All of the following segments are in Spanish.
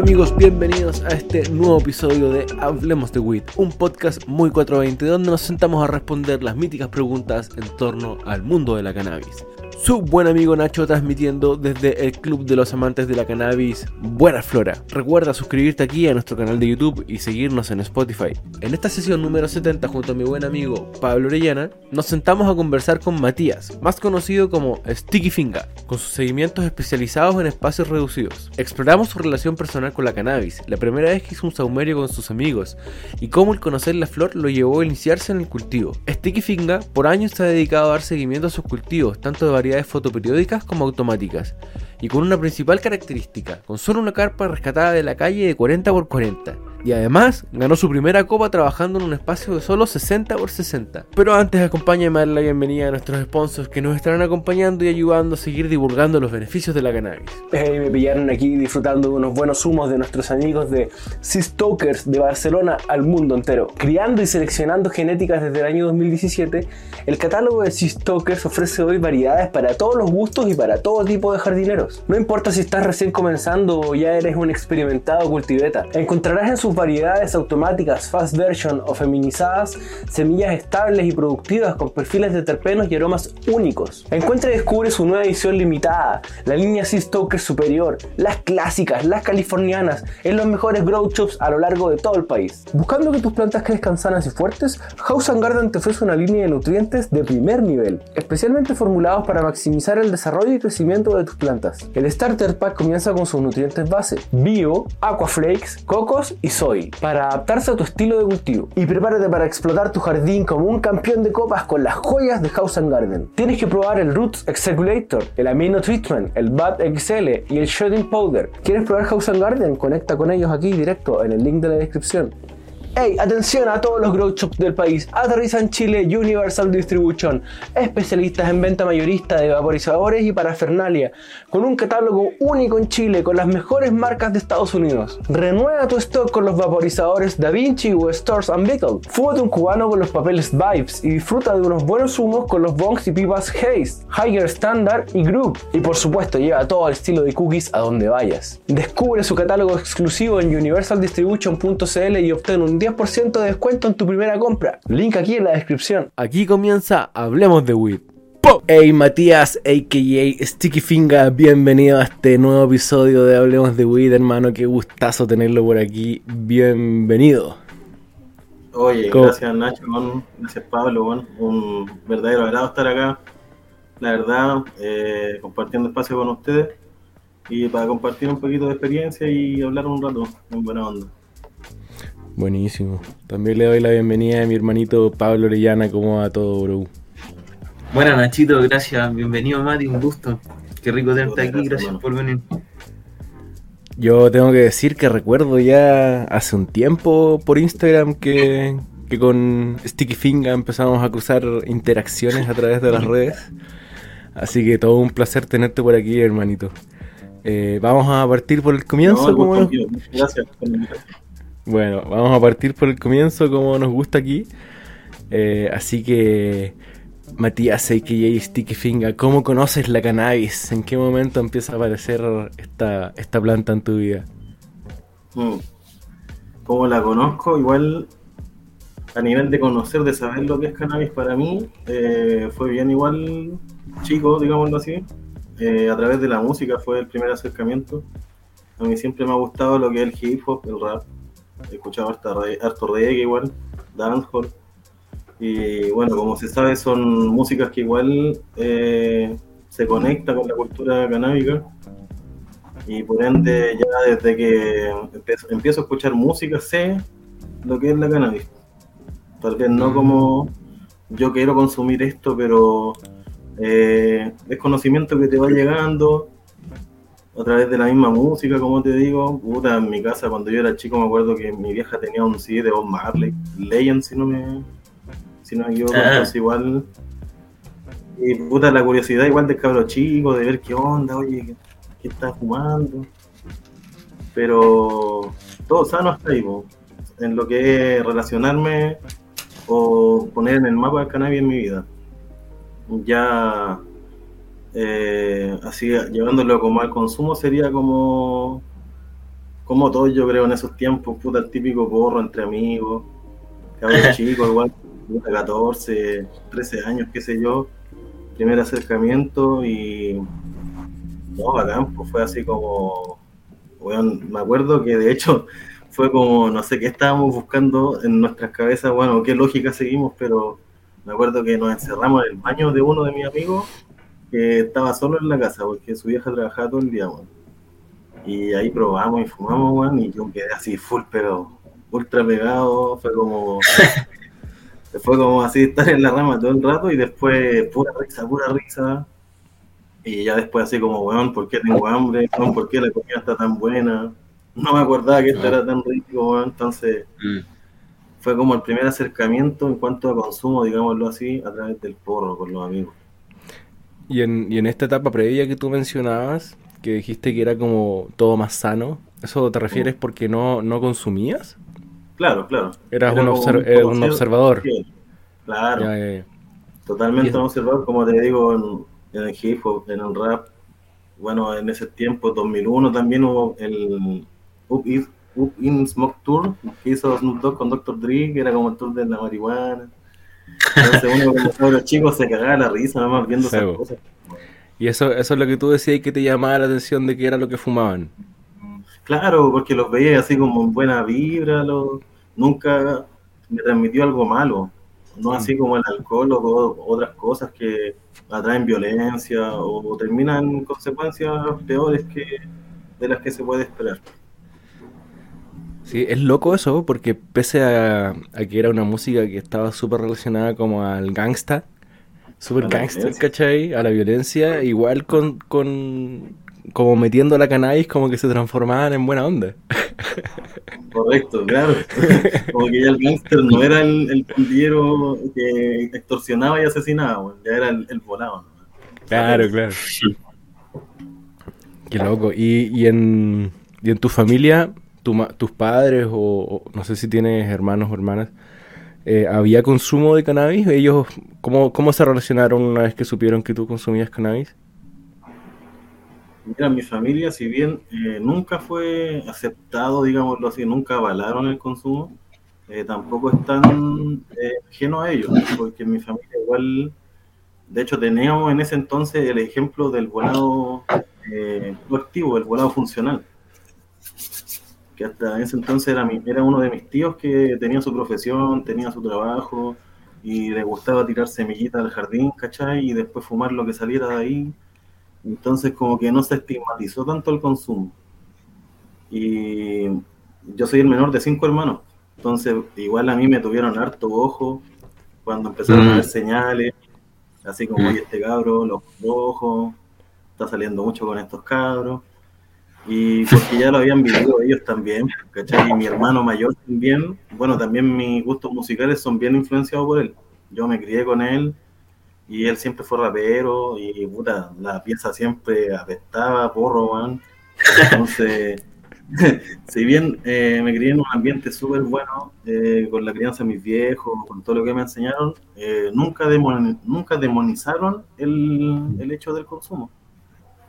amigos, bienvenidos a este nuevo episodio de Hablemos de Weed, un podcast muy 420 donde nos sentamos a responder las míticas preguntas en torno al mundo de la cannabis su buen amigo Nacho transmitiendo desde el Club de los Amantes de la Cannabis Buena Flora. Recuerda suscribirte aquí a nuestro canal de YouTube y seguirnos en Spotify. En esta sesión número 70 junto a mi buen amigo Pablo Orellana, nos sentamos a conversar con Matías, más conocido como Sticky Finga, con sus seguimientos especializados en espacios reducidos. Exploramos su relación personal con la cannabis, la primera vez que hizo un saumerio con sus amigos y cómo el conocer la flor lo llevó a iniciarse en el cultivo. Sticky Finga por años se ha dedicado a dar seguimiento a sus cultivos, tanto de variedad fotoperiódicas como automáticas, y con una principal característica, con solo una carpa rescatada de la calle de 40 x 40 y además ganó su primera copa trabajando en un espacio de solo 60 por 60. Pero antes acompáñame a dar la bienvenida a nuestros sponsors que nos estarán acompañando y ayudando a seguir divulgando los beneficios de la cannabis. me pillaron aquí disfrutando de unos buenos humos de nuestros amigos de Sea Stokers de Barcelona al mundo entero. Criando y seleccionando genéticas desde el año 2017, el catálogo de Sea Stokers ofrece hoy variedades para todos los gustos y para todo tipo de jardineros. No importa si estás recién comenzando o ya eres un experimentado cultiveta, encontrarás en su variedades automáticas fast version o feminizadas, semillas estables y productivas con perfiles de terpenos y aromas únicos. Encuentra y descubre su nueva edición limitada, la línea Sea Stoker Superior, las clásicas, las californianas, en los mejores grow shops a lo largo de todo el país. Buscando que tus plantas crezcan sanas y fuertes, House Garden te ofrece una línea de nutrientes de primer nivel, especialmente formulados para maximizar el desarrollo y crecimiento de tus plantas. El Starter Pack comienza con sus nutrientes base, bio, aquaflakes, cocos y soy, para adaptarse a tu estilo de cultivo. Y prepárate para explotar tu jardín como un campeón de copas con las joyas de House Garden. Tienes que probar el Roots Execulator, el Amino Treatment, el Bud XL y el Shredding Powder. ¿Quieres probar House Garden? Conecta con ellos aquí directo en el link de la descripción. Hey, atención a todos los grow shops del país. Aterriza en Chile Universal Distribution, especialistas en venta mayorista de vaporizadores y parafernalia, con un catálogo único en Chile con las mejores marcas de Estados Unidos. Renueva tu stock con los vaporizadores Da Vinci o Stores and Beetle. Fúmate un cubano con los papeles Vibes y disfruta de unos buenos humos con los bongs y pipas Haze, Higher Standard y Group. Y por supuesto, lleva todo el estilo de cookies a donde vayas. Descubre su catálogo exclusivo en universaldistribution.cl y obtén un 10% de descuento en tu primera compra. Link aquí en la descripción. Aquí comienza Hablemos de Weed. Hey Matías, a.k.a. Sticky Finger, bienvenido a este nuevo episodio de Hablemos de Weed, hermano. Qué gustazo tenerlo por aquí. Bienvenido. Oye, gracias Nacho, gracias Pablo, un verdadero agrado estar acá. La verdad, eh, compartiendo espacio con ustedes y para compartir un poquito de experiencia y hablar un rato en buena onda. Buenísimo. También le doy la bienvenida a mi hermanito Pablo Orellana, como a todo, bro. Buenas, Nachito, gracias. Bienvenido, Mati, un gusto. Qué rico tenerte aquí, gracias por venir. Yo tengo que decir que recuerdo ya hace un tiempo por Instagram que, con Sticky Finger empezamos a cruzar interacciones a través de las redes. Así que todo un placer tenerte por aquí, hermanito. Eh, vamos a partir por el comienzo. Gracias bueno, vamos a partir por el comienzo como nos gusta aquí. Eh, así que, Matías, a.k.a. Sticky Finger, ¿cómo conoces la cannabis? ¿En qué momento empieza a aparecer esta, esta planta en tu vida? Mm. ¿Cómo la conozco? Igual a nivel de conocer, de saber lo que es cannabis para mí, eh, fue bien igual chico, digámoslo así. Eh, a través de la música fue el primer acercamiento. A mí siempre me ha gustado lo que es el hip hop, el rap he escuchado harto, harto reggae igual, dancehall. Y bueno, como se sabe, son músicas que igual eh, se conectan con la cultura canábica. Y por ende, ya desde que empiezo, a escuchar música, sé lo que es la cannabis. Tal vez no como yo quiero consumir esto, pero eh, es conocimiento que te va llegando a través de la misma música, como te digo. Puta, en mi casa cuando yo era chico me acuerdo que mi vieja tenía un CD de Bob Marley, Legend si no me, si no me equivoco, ah. igual. Y puta, la curiosidad igual del cabro chico, de ver qué onda, oye, qué, está fumando. Pero todo sano hasta ahí, en lo que es relacionarme o poner en el mapa el cannabis en mi vida. Ya eh, así llevándolo como al consumo sería como como todos yo creo en esos tiempos, puta, el típico porro entre amigos, cabros chicos, igual, puta, 14, 13 años, qué sé yo, primer acercamiento y no, bacán, pues fue así como, weón, me acuerdo que de hecho fue como, no sé qué estábamos buscando en nuestras cabezas, bueno, qué lógica seguimos, pero me acuerdo que nos encerramos en el baño de uno de mis amigos que estaba solo en la casa porque su vieja trabajaba todo el día, weón. Y ahí probamos y fumamos, weón, y yo quedé así full, pero ultra pegado, fue como... fue como así estar en la rama todo el rato y después pura risa, pura risa. Y ya después así como, weón, ¿por qué tengo hambre? Weón, ¿por qué la comida está tan buena? No me acordaba que esto era tan rico, weón. Entonces Mm. fue como el primer acercamiento en cuanto a consumo, digámoslo así, a través del porro con los amigos. Y en, y en esta etapa previa que tú mencionabas, que dijiste que era como todo más sano, ¿eso te refieres porque no, no consumías? Claro, claro. Eras Era un, eh, un observador. Claro, Ya, ya, ya. totalmente un observador, como te digo, en, en el hip hop, en el rap. Bueno, en ese tiempo, 2001, también hubo el Up, In- Up In Smoke Tour que hizo Snoop Dogg con Dr. Dre, que era como el tour de la marihuana. Entonces uno como los chicos se cagaba la risa nomás viendo Sí, esas bo. cosas. Y eso, eso es lo que tú decías que te llamaba la atención de que era lo que fumaban. Claro, porque los veía así como en buena vibra, los- nunca me transmitió algo malo, no así como el alcohol o otras cosas que atraen violencia o terminan en consecuencias peores que de las que se puede esperar. Sí, es loco eso, porque pese a, a que era una música que estaba súper relacionada como al gangsta, súper gangster, violencia. ¿cachai? A la violencia, igual con, con como metiendo la cannabis como que se transformaban en buena onda. Correcto, claro. Como que ya el gángster no era el, el pandillero que extorsionaba y asesinaba, ya era el, el volado. ¿no? Claro, claro. Qué loco. Y, y en, y en tu familia, tu tus padres o, no sé si tienes hermanos o hermanas, eh, ¿había consumo de cannabis? ¿Ellos cómo, cómo se relacionaron una vez que supieron que tú consumías cannabis? Mira, mi familia, si bien eh, nunca fue aceptado, digámoslo así, nunca avalaron el consumo, eh, tampoco están eh, ajenos a ello, porque mi familia igual, de hecho teníamos en ese entonces el ejemplo del volado eh, activo, el volado funcional, que hasta ese entonces era, mi- era uno de mis tíos que tenía su profesión, tenía su trabajo y le gustaba tirar semillitas al jardín, ¿cachai? Y después fumar lo que saliera de ahí. Entonces como que no se estigmatizó tanto el consumo. Y yo soy el menor de cinco hermanos. Entonces igual a mí me tuvieron harto ojo cuando empezaron a Mm. ver señales, así como, Mm. oye, este cabro, los ojos, está saliendo mucho con estos cabros. Y porque ya lo habían vivido ellos también, ¿cachai? Y mi hermano mayor también, bueno, también mis gustos musicales son bien influenciados por él. Yo me crié con él y él siempre fue rapero y puta, la pieza siempre apestaba, porro, man. Entonces, si bien eh, me crié en un ambiente súper bueno, eh, con la crianza de mis viejos, con todo lo que me enseñaron, eh, nunca, demoni- nunca demonizaron el, el hecho del consumo.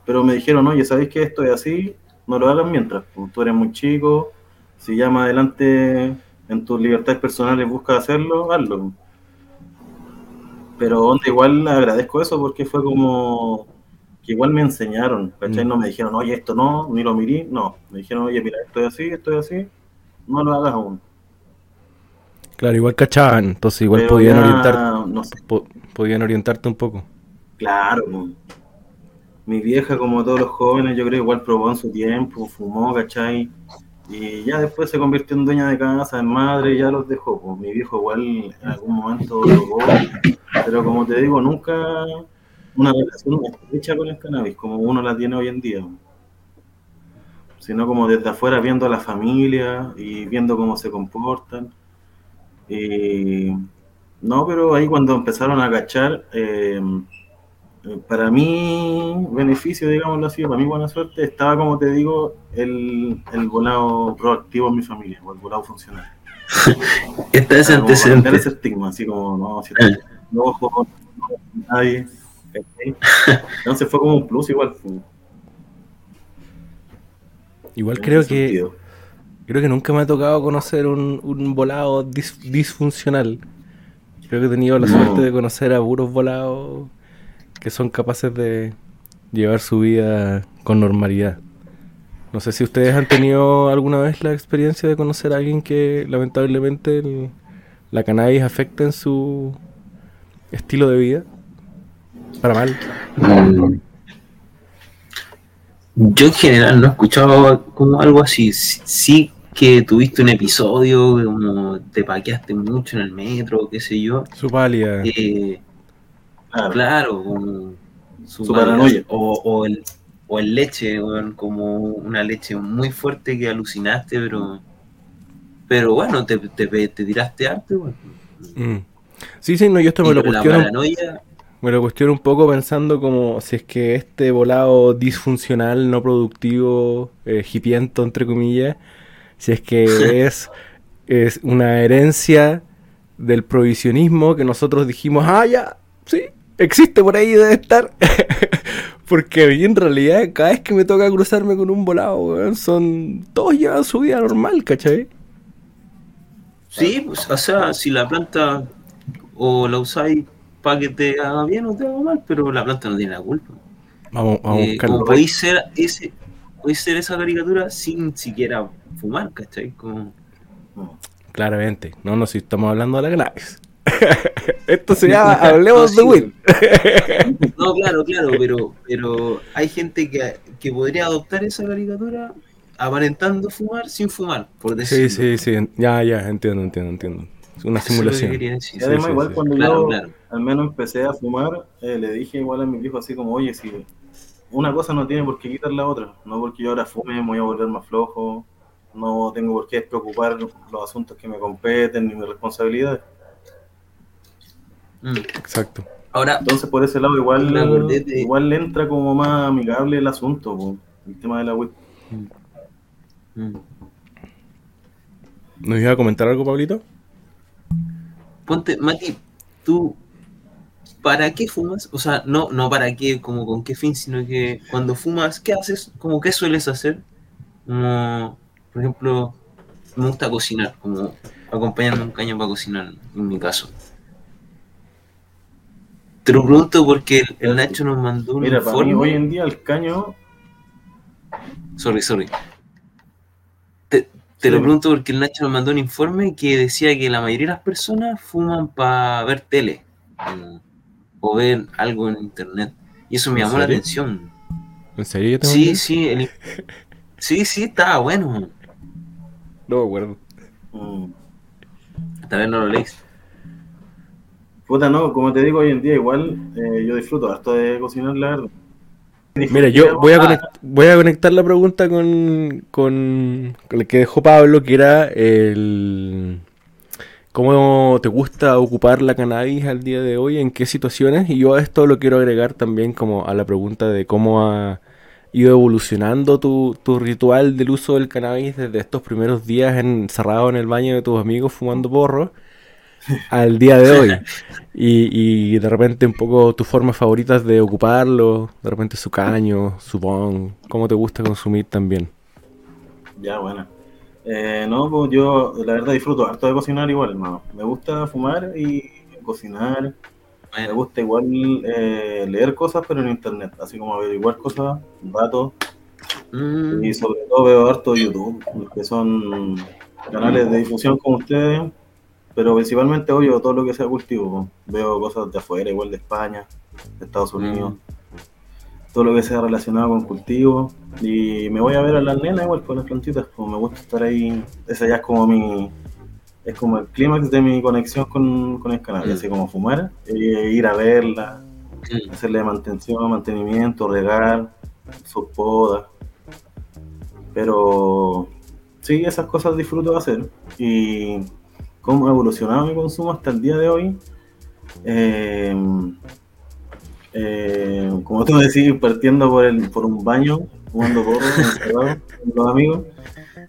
Pero me dijeron, oye, ¿sabéis que esto es así? No lo hagas mientras, pues, tú eres muy chico, si ya más adelante en tus libertades personales buscas hacerlo, hazlo. Pero onda, igual agradezco eso porque fue como que igual me enseñaron, ¿cachai? Mm. No me dijeron, oye, esto no, ni lo mirí, no. Me dijeron, oye, mira, esto es así, esto es así, no lo hagas aún. Claro, igual cachaban, entonces igual Pero podían ya, orientar, no sé, po- podían orientarte un poco. claro. Mi vieja, como todos los jóvenes, yo creo, igual probó en su tiempo, fumó, ¿cachai? Y ya después se convirtió en dueña de casa, en madre, y ya los dejó. Pues mi viejo igual en algún momento drogó, pero como te digo, nunca una relación estrecha con el cannabis, como uno la tiene hoy en día. Sino como desde afuera viendo a la familia y viendo cómo se comportan. Y no, pero ahí cuando empezaron a cachar, eh, para mi beneficio, digámoslo así, para mi buena suerte, estaba, como te digo, el, el volado proactivo en mi familia, o el volado funcional. Está ese Para como cambiar antecedente. ese estigma, así como, no, si Eh. no, ojo, no, nadie. Entonces fue como un plus igual. Igual en creo que sentido. Creo que nunca me ha tocado conocer un, un volado dis- disfuncional. Creo que he tenido la No. suerte de conocer a puros volados que son capaces de llevar su vida con normalidad. No sé si ustedes han tenido alguna vez la experiencia de conocer a alguien que lamentablemente el- la cannabis afecta en su estilo de vida. Para mal. Mm. Yo en general no he escuchado como algo así. Sí, que tuviste un episodio como te paqueaste mucho en el metro, qué sé yo. Su pálida. Eh, Claro. claro, como su, Su paranoia. O, o el, o el leche, weón, como una leche muy fuerte que alucinaste, pero pero bueno, te, te, te tiraste arte, weón. Mm. Sí, sí, no, yo esto me Y lo cuestiono. paranoia, Me lo cuestiono un poco pensando como si es que este volado disfuncional, no productivo, eh, hipiento, entre comillas, si es que es, es una herencia del provisionismo que nosotros dijimos, ah, ya, sí, existe por ahí, debe estar. Porque a mí en realidad cada vez que me toca cruzarme con un volado, weón, son... Todos llevan su vida normal, ¿cachai? Sí, pues, o sea, si la planta o la usáis para que te haga bien o te haga mal, pero la planta no tiene la culpa. Vamos, vamos a Eh, podéis ser ese, podéis ser esa caricatura sin siquiera fumar, ¿cachai? Como, Claramente, no, no, si estamos hablando de la cannabis. Esto se llama Hablemos de sí. no, claro, claro, pero, pero hay gente que, que podría adoptar esa caricatura aparentando fumar sin fumar, por Sí, decirlo. sí, sí, en- ya, ya, entiendo, entiendo, entiendo. Es una Eso simulación. además, sí, igual sí. cuando Claro, yo claro. al menos empecé a fumar, eh, le dije igual a mi hijo así como, oye, si una cosa no tiene por qué quitar la otra, no porque yo ahora fume me voy a volver más flojo, no tengo por qué preocupar los asuntos que me competen ni mis responsabilidades. Mm. Exacto. Ahora, Entonces por ese lado igual, de- igual le entra como más amigable el asunto, po, el tema de la weed. mm, ¿Nos iba a comentar algo, Pablito? ponte, Mati, tú, ¿para qué fumas? O sea, no, no para qué, como con qué fin, sino que cuando fumas, ¿qué haces? Como, ¿qué sueles hacer? Como, por ejemplo, me gusta cocinar, como acompañarme un caño para cocinar, en mi caso. Te lo pregunto porque el, el Nacho nos mandó un Mira, para mí informe. hoy en día el caño, Sorry, sorry. Te, te Sí. lo pregunto porque el Nacho nos mandó un informe que decía que la mayoría de las personas fuman para ver tele o ver algo en internet. Y eso me ¿En llamó la atención. ¿En serio ya te Sí, sí, el- sí, sí, estaba bueno. No me acuerdo. mm, Tal vez no lo leís. Puta no, como te digo hoy en día igual eh, yo disfruto harto de cocinar, la verdad. Mira, yo voy a, conect- voy a conectar la pregunta con, con, con el que dejó Pablo, que era el... ¿Cómo te gusta ocupar la cannabis al día de hoy? ¿En qué situaciones? Y yo a esto lo quiero agregar también como a la pregunta de cómo ha ido evolucionando tu, tu ritual del uso del cannabis desde estos primeros días encerrado en el baño de tus amigos fumando porro al día de hoy. Y, y de repente un poco tus formas favoritas de ocuparlo, de repente su caño, su bong, cómo te gusta consumir también. Ya, bueno. Eh, no, pues yo la verdad disfruto harto de cocinar igual, hermano. Me gusta fumar y cocinar. Me gusta igual eh, leer cosas, pero en internet. Así como averiguar cosas, datos. mm, Y sobre todo veo harto YouTube, que son canales de difusión como ustedes. Pero principalmente, obvio, todo lo que sea cultivo. Veo cosas de afuera, igual de España, de Estados Unidos. Todo lo que sea relacionado con cultivo. Y me voy a ver a las nenas igual con las plantitas. Pues me gusta estar ahí. Ese ya es como mi. Es como el clímax de mi conexión con, con el canal. Mm. Así como fumar, e ir a verla, mm. hacerle mantención, mantenimiento, regar, sus podas. Pero sí, esas cosas disfruto de hacer. Y cómo ha evolucionado mi consumo hasta el día de hoy. Eh, eh, como tú decís, partiendo por, el, por un baño, jugando porro, con los amigos.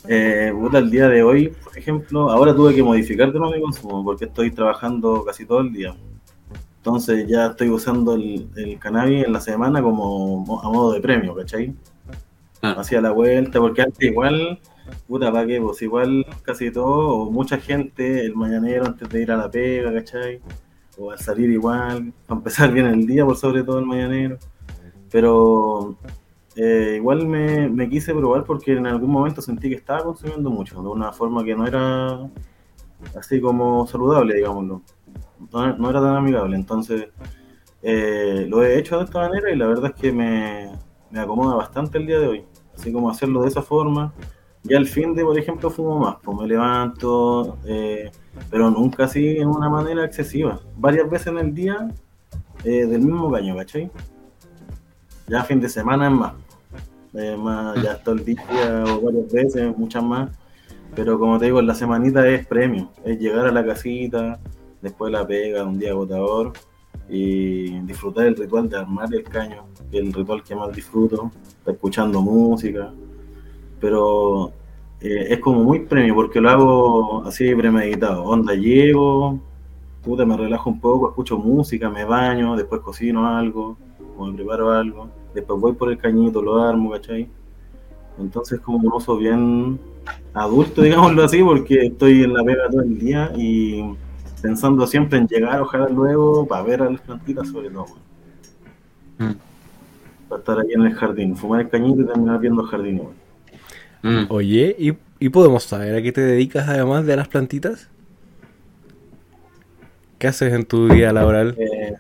Eh, puta, el día de hoy, por ejemplo, ahora tuve que modificar de nuevo mi consumo porque estoy trabajando casi todo el día. Entonces ya estoy usando el, el cannabis en la semana como mo- a modo de premio, ¿cachai? Claro. Hacía la vuelta, porque antes igual puta, ¿para qué? Pues igual casi todo, o mucha gente, el mañanero antes de ir a la pega, ¿cachai? O al salir igual, para empezar bien el día, por sobre todo el mañanero. Pero eh, igual me, me quise probar porque en algún momento sentí que estaba consumiendo mucho, de una forma que no era así como saludable, digámoslo. No, era tan amigable, entonces eh, lo he hecho de esta manera y la verdad es que me, me acomoda bastante el día de hoy. Así como hacerlo de esa forma. Ya al fin de, por ejemplo, fumo más, pues me levanto, eh, pero nunca así en una manera excesiva. Varias veces en el día eh, del mismo caño, ¿cachai? Ya fin de semana es más. Eh, más ya todo el día o varias veces, muchas más. Pero como te digo, la semanita es premio. Es llegar a la casita, después la pega, un día agotador y disfrutar el ritual de armar el caño, que es el ritual que más disfruto, escuchando música, pero eh, es como muy premio porque lo hago así premeditado, onda llego, puta me relajo un poco, escucho música, me baño, después cocino algo, o me preparo algo, después voy por el cañito, lo armo, ¿cachai? Entonces como un uso bien adulto, digámoslo así, porque estoy en la pega todo el día y pensando siempre en llegar, ojalá luego, para ver a las plantitas sobre todo. Mm. Para estar ahí en el jardín, fumar el cañito y terminar viendo el jardín. Mm. Oye, ¿y, y podemos saber a qué te dedicas además de a las plantitas? ¿Qué haces en tu día laboral? Eh,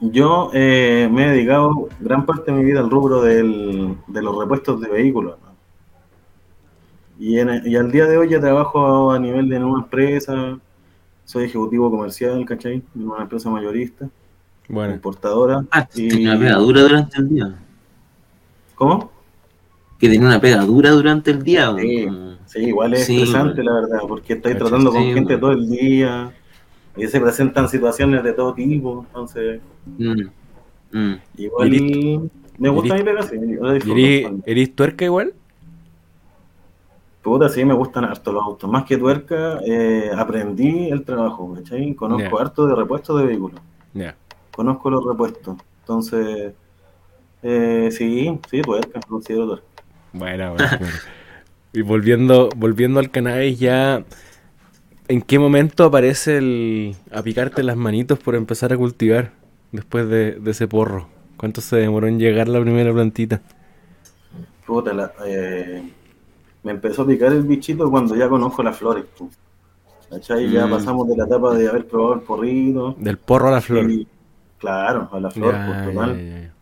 yo eh, me he dedicado gran parte de mi vida al rubro del- de los repuestos de vehículos. ¿no? Y, en- y al día de hoy ya trabajo a nivel de una empresa, soy ejecutivo comercial, ¿cachai? En una empresa mayorista, Bueno, importadora. Ah, y- tenía una dura durante el día. ¿Cómo? Que tenía una pega dura durante el día. Sí. igual es Sí, estresante, la verdad, porque estáis tratando con sí, gente bueno. todo el día y se presentan situaciones de todo tipo, entonces Mm. Mm. igual ¿Y me gusta mi pega, sí, yo la ¿y disfruto. eres, tuerca igual? Puta, sí, me gustan harto los autos. Más que tuerca, eh, aprendí el trabajo, ¿cachai? Conozco harto de repuestos de vehículos. Conozco los repuestos. Entonces, eh, sí, sí, tuerca, considero tuerca. Bueno, bueno, bueno. Y volviendo, volviendo al cannabis ya, ¿en qué momento aparece el a picarte las manitos por empezar a cultivar después de, de ese porro? ¿Cuánto se demoró en llegar la primera plantita? Puta, la- eh, me empezó a picar el bichito cuando ya conozco las flores. ¿Cachai? Ya Mm. pasamos de la etapa de haber probado el porrito. Del porro a la flor. y- claro, a la flor, Ya, pues, ya, total. ya, ya.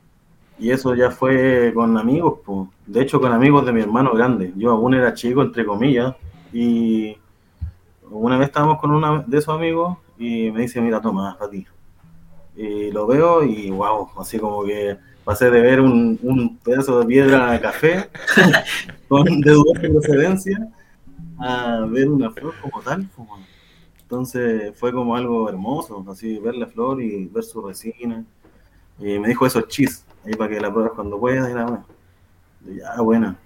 Y eso ya fue con amigos, pues. De hecho, con amigos de mi hermano grande. Yo aún era chico, entre comillas. Y una vez estábamos con uno de esos amigos y me dice, mira, toma, para ti. Y lo veo y wow, así como que pasé de ver un, pedazo de piedra de café con de procedencia a ver una flor como tal. bueno. Entonces fue como algo hermoso, así ver la flor y ver su resina. Y me dijo eso es chis, ahí para que la pruebas cuando puedas y la Ya, buena.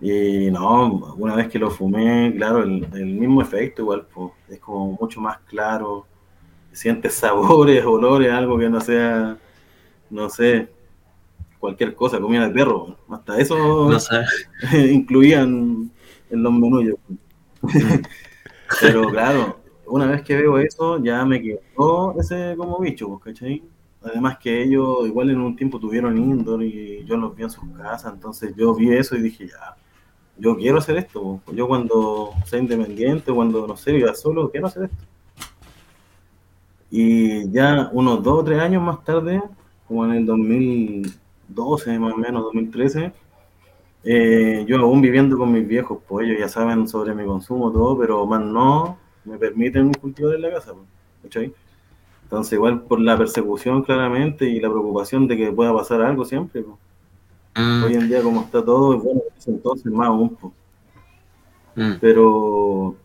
Y no, una vez que lo fumé, claro, el, el mismo efecto igual, pues, es como mucho más claro, sientes sabores, olores, algo que no sea, no sé, cualquier cosa, comida de perro, hasta eso No sé. incluían en los menús. yo. Pero claro, una vez que veo eso, ya me quedó ese como bicho, ¿cachai? Además que ellos igual en un tiempo tuvieron indoor y yo los vi en sus casas, entonces yo vi eso y dije, ya, yo quiero hacer esto. Yo cuando sea independiente, cuando, no sé, viva solo, quiero hacer esto. Y ya unos dos o tres años más tarde, como en el 2012 más o menos, 2013, eh, yo aún viviendo con mis viejos, pues ellos ya saben sobre mi consumo, todo, pero más no me permiten cultivar en la casa, pues. Entonces, igual por la persecución claramente y la preocupación de que pueda pasar algo siempre, pues. Mm. hoy en día como está todo, y bueno, en ese entonces más aún, pues. Mm. Pero,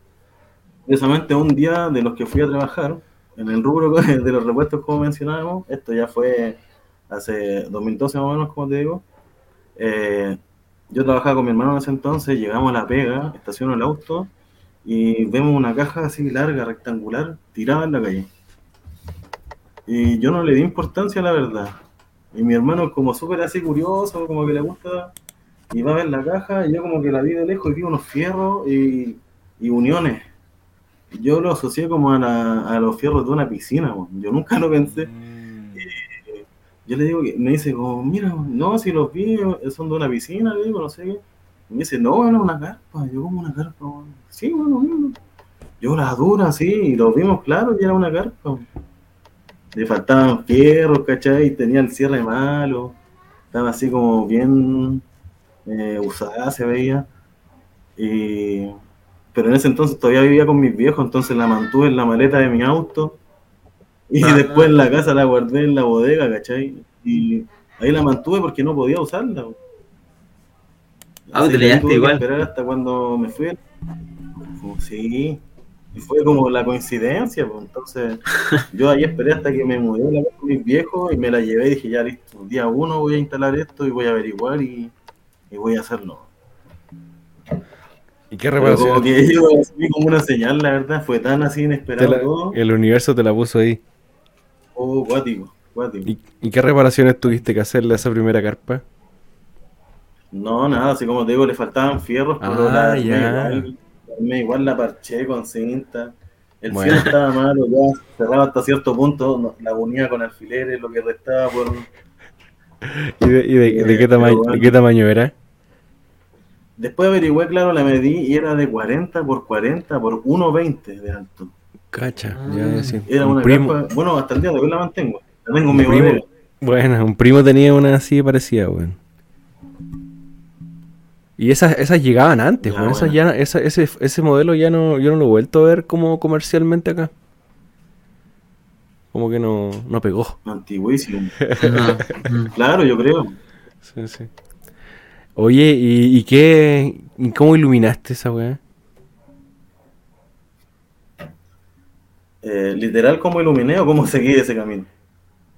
precisamente un día de los que fui a trabajar, en el rubro de los repuestos como mencionábamos, esto ya fue hace 2012 más o menos, como te digo, eh, yo trabajaba con mi hermano en ese entonces, llegamos a la pega, estaciono el auto y vemos una caja así larga, rectangular, tirada en la calle. Y yo no le di importancia, la verdad. Y mi hermano, como súper así curioso, como que le gusta y va a ver la caja y yo como que la vi de lejos y vi unos fierros y, y uniones. Yo lo asocié como a, la- a los fierros de una piscina, yo nunca lo pensé. Yo le digo que, me dice como, mira, no, si los vi eh, son de una piscina, le digo, no sé qué. Y me dice, no, era una carpa, yo como una carpa, sí, bueno. Yo la dura, sí, y lo vimos claro que era una carpa. Le faltaban fierros, ¿cachai? Tenía el cierre malo, estaba así como bien eh, usada, se veía. Y... Pero en ese entonces todavía vivía con mis viejos, entonces la mantuve en la maleta de mi auto. Y Ah. después en la casa la guardé en la bodega, ¿cachai? Y ahí la mantuve porque no podía usarla. Ah, te le igual. esperar hasta cuando me fui. Como, Sí. Y fue como la coincidencia, pues entonces yo ahí esperé hasta que me mudé la con mis viejos y me la llevé y dije, ya listo, día uno voy a instalar esto y voy a averiguar y, y voy a hacerlo. ¿Y qué Pero como reparación? que yo como una señal, la verdad, fue tan así inesperado la- todo. el universo te la puso ahí. Oh, cuático, cuático. ¿Y, y qué reparaciones tuviste que hacerle a esa primera carpa? No, nada, así como te digo, le faltaban fierros, pero Ah, la armé ya. igual, armé igual la parché con cinta. El Bueno. fierro estaba malo, ya cerraba hasta cierto punto, no- la unía con alfileres, lo que restaba por... ¿Y de, y de- de Eh, qué, tamaño, bueno. de qué tamaño era? Después averigüé, claro, la medí y era de 40 por 40 por 1,20 de alto. Cacha, Ah. ya, sí. Era Un una primo, bueno, hasta el día de hoy la mantengo. La tengo en mi primo. bueno, un primo tenía una así parecida, weón. Y esas, esas llegaban antes. Esas ya, esa- ese, ese modelo ya no, yo no lo he vuelto a ver como comercialmente acá. Como que no, no pegó. Antiguísimo. Claro, yo creo. Sí, sí. Oye, ¿y, y qué? ¿Y cómo iluminaste esa weá? Eh, literal, ¿cómo iluminé o cómo seguí ese camino?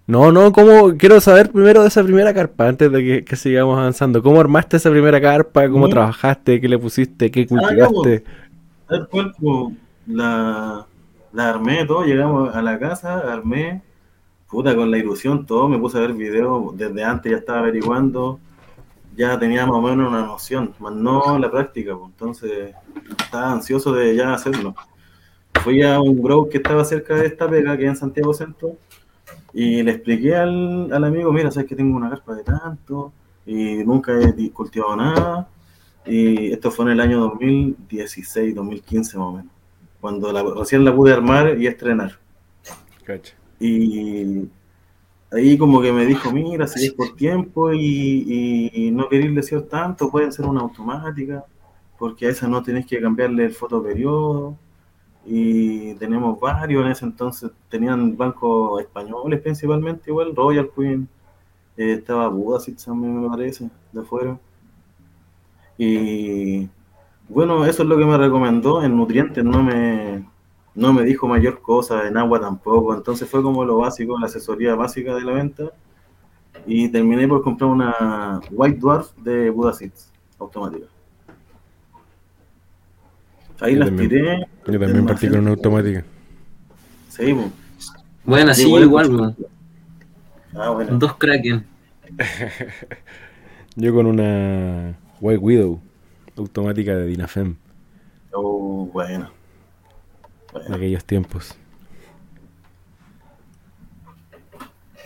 No, no, ¿cómo? Quiero saber primero de esa primera carpa, antes de que, que sigamos avanzando. ¿Cómo armaste esa primera carpa? ¿Cómo Mm. trabajaste? ¿Qué le pusiste? ¿Qué Ah, cultivaste? Tal cual, como la, la armé todo, llegamos a la casa, armé, puta, con la ilusión todo, me puse a ver videos, desde antes ya estaba averiguando, ya tenía más o menos una noción, más no la práctica, pues, entonces estaba ansioso de ya hacerlo. Fui a un grow que estaba cerca de esta pega, que es en Santiago Centro, y le expliqué al, al amigo, mira, sabes que tengo una carpa de tanto, y nunca he cultivado nada, y esto fue en el año 2016, 2015 más o menos, cuando la- recién la pude armar y estrenar. Cacha. Y ahí como que me dijo, mira, si es por tiempo y, y- y no queréis decir tanto, pueden ser una automática, porque a esa no tenés que cambiarle el fotoperiodo. Y tenemos varios en ese entonces, tenían bancos españoles principalmente, igual, Royal Queen, eh, estaba Budapest también me parece, de afuera. Y bueno, eso es lo que me recomendó. En nutrientes no me, no me dijo mayor cosa, en agua tampoco. Entonces fue como lo básico, la asesoría básica de la venta. Y terminé por comprar una White Dwarf de Buda Seeds automática. Ahí Yo las también. tiré. Yo también partí con una automática. Sí, pues. Bueno, así Igual weón. Ah, bueno. Dos Kraken. Yo con una White Widow, automática de Dinafem, Oh, bueno. en Bueno. aquellos tiempos.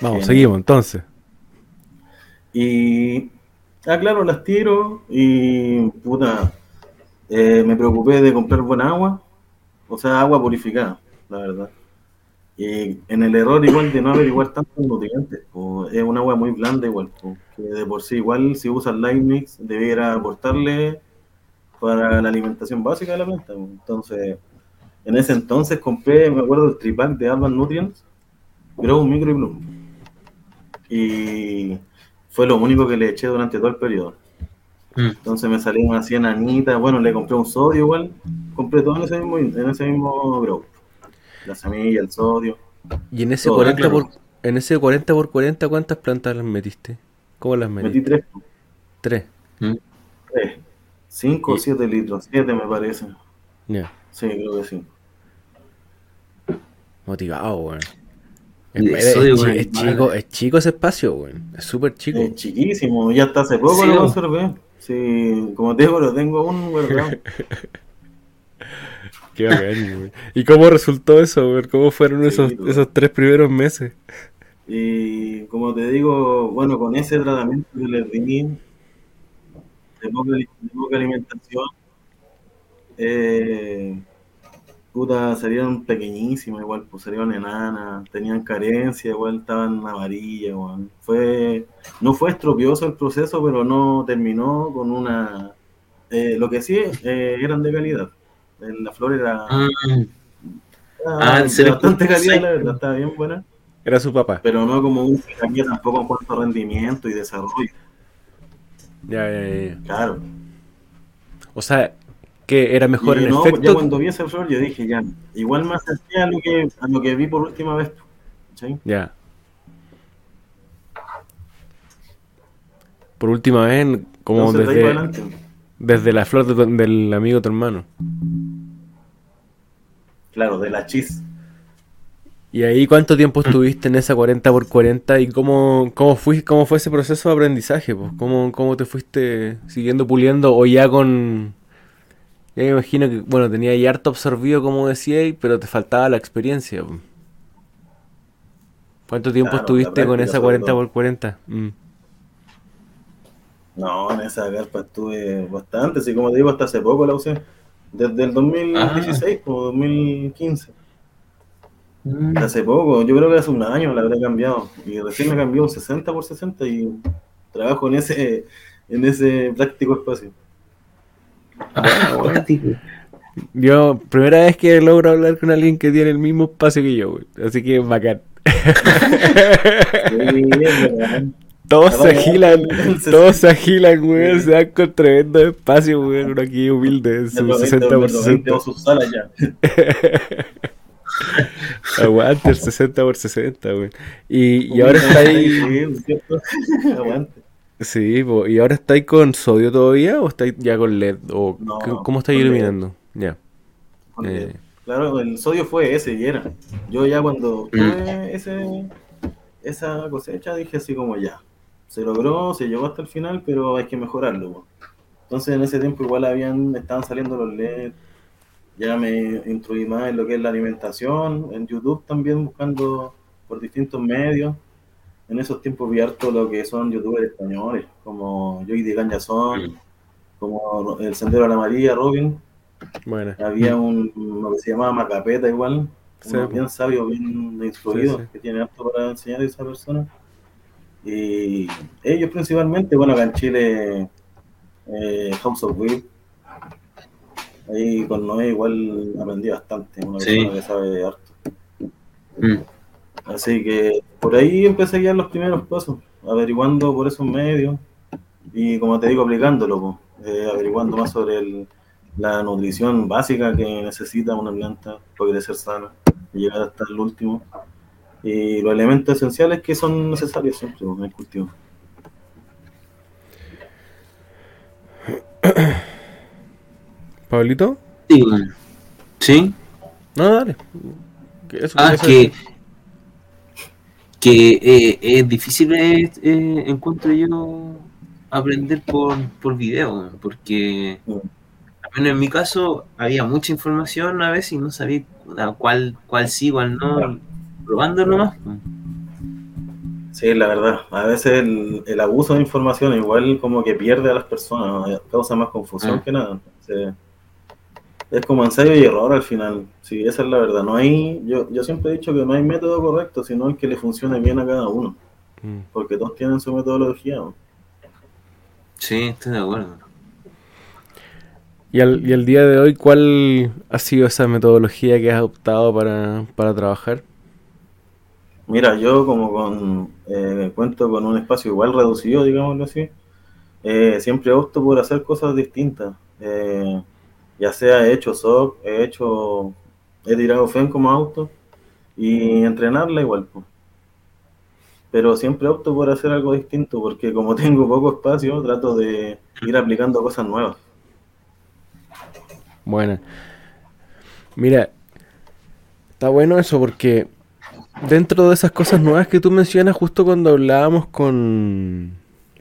Vamos, seguimos entonces. Y, ah, claro, las tiro y, puta, eh, me preocupé de comprar buena agua, o sea, agua purificada, la verdad. Y en el error igual de no averiguar tantos nutrientes, po, es un agua muy blanda igual, po, que de por sí igual si usas Light Mix debiera aportarle para la alimentación básica de la planta. po. Entonces, en ese entonces compré, me acuerdo, el tripack de Alban Nutrients, Grow, Micro y Bloom. Y fue lo único que le eché durante todo el periodo. Mm. Entonces me salieron así enanitas, bueno, le compré un sodio igual, compré todo en ese mismo, en ese mismo grow. La semilla, el sodio. Y en ese Todo, 40 claro. por en ese 40 por 40 ¿cuántas plantas las metiste? ¿Cómo las Metí metiste? tres, Tres. Mm. tres, cinco o siete litros, siete me parece. Ya. Sí, creo que sí. Motivado, weón. Es, chico, es chico ese espacio, weón. Es súper chico. Es chiquísimo, ya hasta hace poco Sí, lo conservé. Sí, como te digo, lo tengo aún guardado. Qué bacán, güey. ¿Y cómo resultó eso, güey? ¿Cómo fueron Sí, esos, güey. esos tres primeros meses? Y como te digo, bueno, con ese tratamiento que les di, de poca, de poca alimentación, eh, puta, salieron pequeñísimas, igual, pues salieron enanas, tenían carencia, igual estaban amarillas, weón. Fue, no fue estropioso el proceso, pero no terminó con una... eh, lo que sí, eh, eran de calidad. La flor era, era Ah, se le bastante calidad, la verdad, estaba bien buena Era su papá. pero no como un cambio tampoco en cuanto a rendimiento y desarrollo. Ya, ya, ya. Claro. O sea, que era mejor Y en no, ya efecto. cuando vi ese flor, yo dije, ya, igual me acerqué a lo que, a lo que vi por última vez. ¿cachai? Ya. Por última vez, como Entonces, desde, adelante. desde la flor de tu- del amigo de tu hermano. Claro, de la chis. ¿Y ahí cuánto tiempo estuviste en esa 40 por 40 y cómo, cómo, fui, cómo fue ese proceso de aprendizaje? Pues? ¿Cómo, ¿Cómo te fuiste siguiendo puliendo o ya con... Ya me imagino que, bueno, tenía ya harto absorbido como decíais, pero te faltaba la experiencia. ¿Cuánto tiempo Claro, estuviste con esa sobre 40 todo. por 40? Mm. No, en esa carpa estuve bastante, así como te digo, hasta hace poco la usé. Desde el 2016 o 2015. mm. Hace poco, yo creo que hace un año la habré cambiado. Y recién la cambió un 60 por 60 y trabajo en ese, en ese práctico espacio. Ah. Yo, primera vez que logro hablar con alguien que tiene el mismo espacio que yo, güey. Así que bacán. Sí. Todos se agilan, todos se agilan, güey. Se dan con tremendo espacio, güey. Uno aquí humilde, en su Metro 60 20, por metro 20 o 60. sus salas ya. Aguante el 60 por 60, güey. Y, y ahora está ahí. Aguante. Sí, po, ¿y ahora estáis con sodio todavía o estáis ya con LED? ¿O No, cómo estáis LED. iluminando? Ya. Eh. el- Claro, el sodio fue ese y era. Yo ya cuando tuve ese, esa cosecha dije así como ya. Se logró, se llegó hasta el final, pero hay que mejorarlo. po. Entonces en ese tiempo igual habían, estaban saliendo los LED. Ya me instruí más en lo que es la alimentación, en YouTube también buscando por distintos medios. En esos tiempos vi harto lo que son youtubers españoles, como Joy de Gañazón, como el Sendero a la María, Robin. Bueno. Había un, lo que se llamaba Macapeta igual, Sí, uno po. bien sabio, bien instruido, Sí, sí. que tiene harto para enseñar a esa persona. Y ellos principalmente, bueno, acá en Chile, eh, House of Whip, ahí con Noé igual aprendí bastante, una Sí. persona que sabe harto. Mm. Así que por ahí empecé a guiar los primeros pasos, averiguando por esos medios y como te digo, aplicándolo, eh, averiguando más sobre el- la nutrición básica que necesita una planta para crecer sana y llegar hasta el último. Y los elementos esenciales que son necesarios siempre en el cultivo. ¿Pablito? Sí. ¿Sí? No, dale. Eso- Ah, eso- que, que eh, es difícil, eh, eh, encuentro yo, aprender por, por video, porque al menos en mi caso había mucha información a veces y no sabía cuál, cuál sí, cuál no, probando nomás. Sí, la verdad. A veces el, el abuso de información igual como que pierde a las personas, causa más confusión Ah. que nada. Entonces, es como ensayo y error al final. Sí, esa es la verdad. No hay, yo, yo siempre he dicho que no hay método correcto, sino el que le funcione bien a cada uno, Mm. porque todos tienen su metodología. ¿no? Sí, estoy de acuerdo. Y al, y al día de hoy, ¿cuál ha sido esa metodología que has adoptado para, para trabajar? Mira, yo como con eh, cuento con un espacio igual reducido, digámoslo así, eh, siempre opto por hacer cosas distintas. Eh, ya sea he hecho SOC, he hecho, he tirado FEN como auto y entrenarla igual. po. Pero siempre opto por hacer algo distinto porque como tengo poco espacio, trato de ir aplicando cosas nuevas. Bueno, mira, está bueno eso porque dentro de esas cosas nuevas que tú mencionas, justo cuando hablábamos con,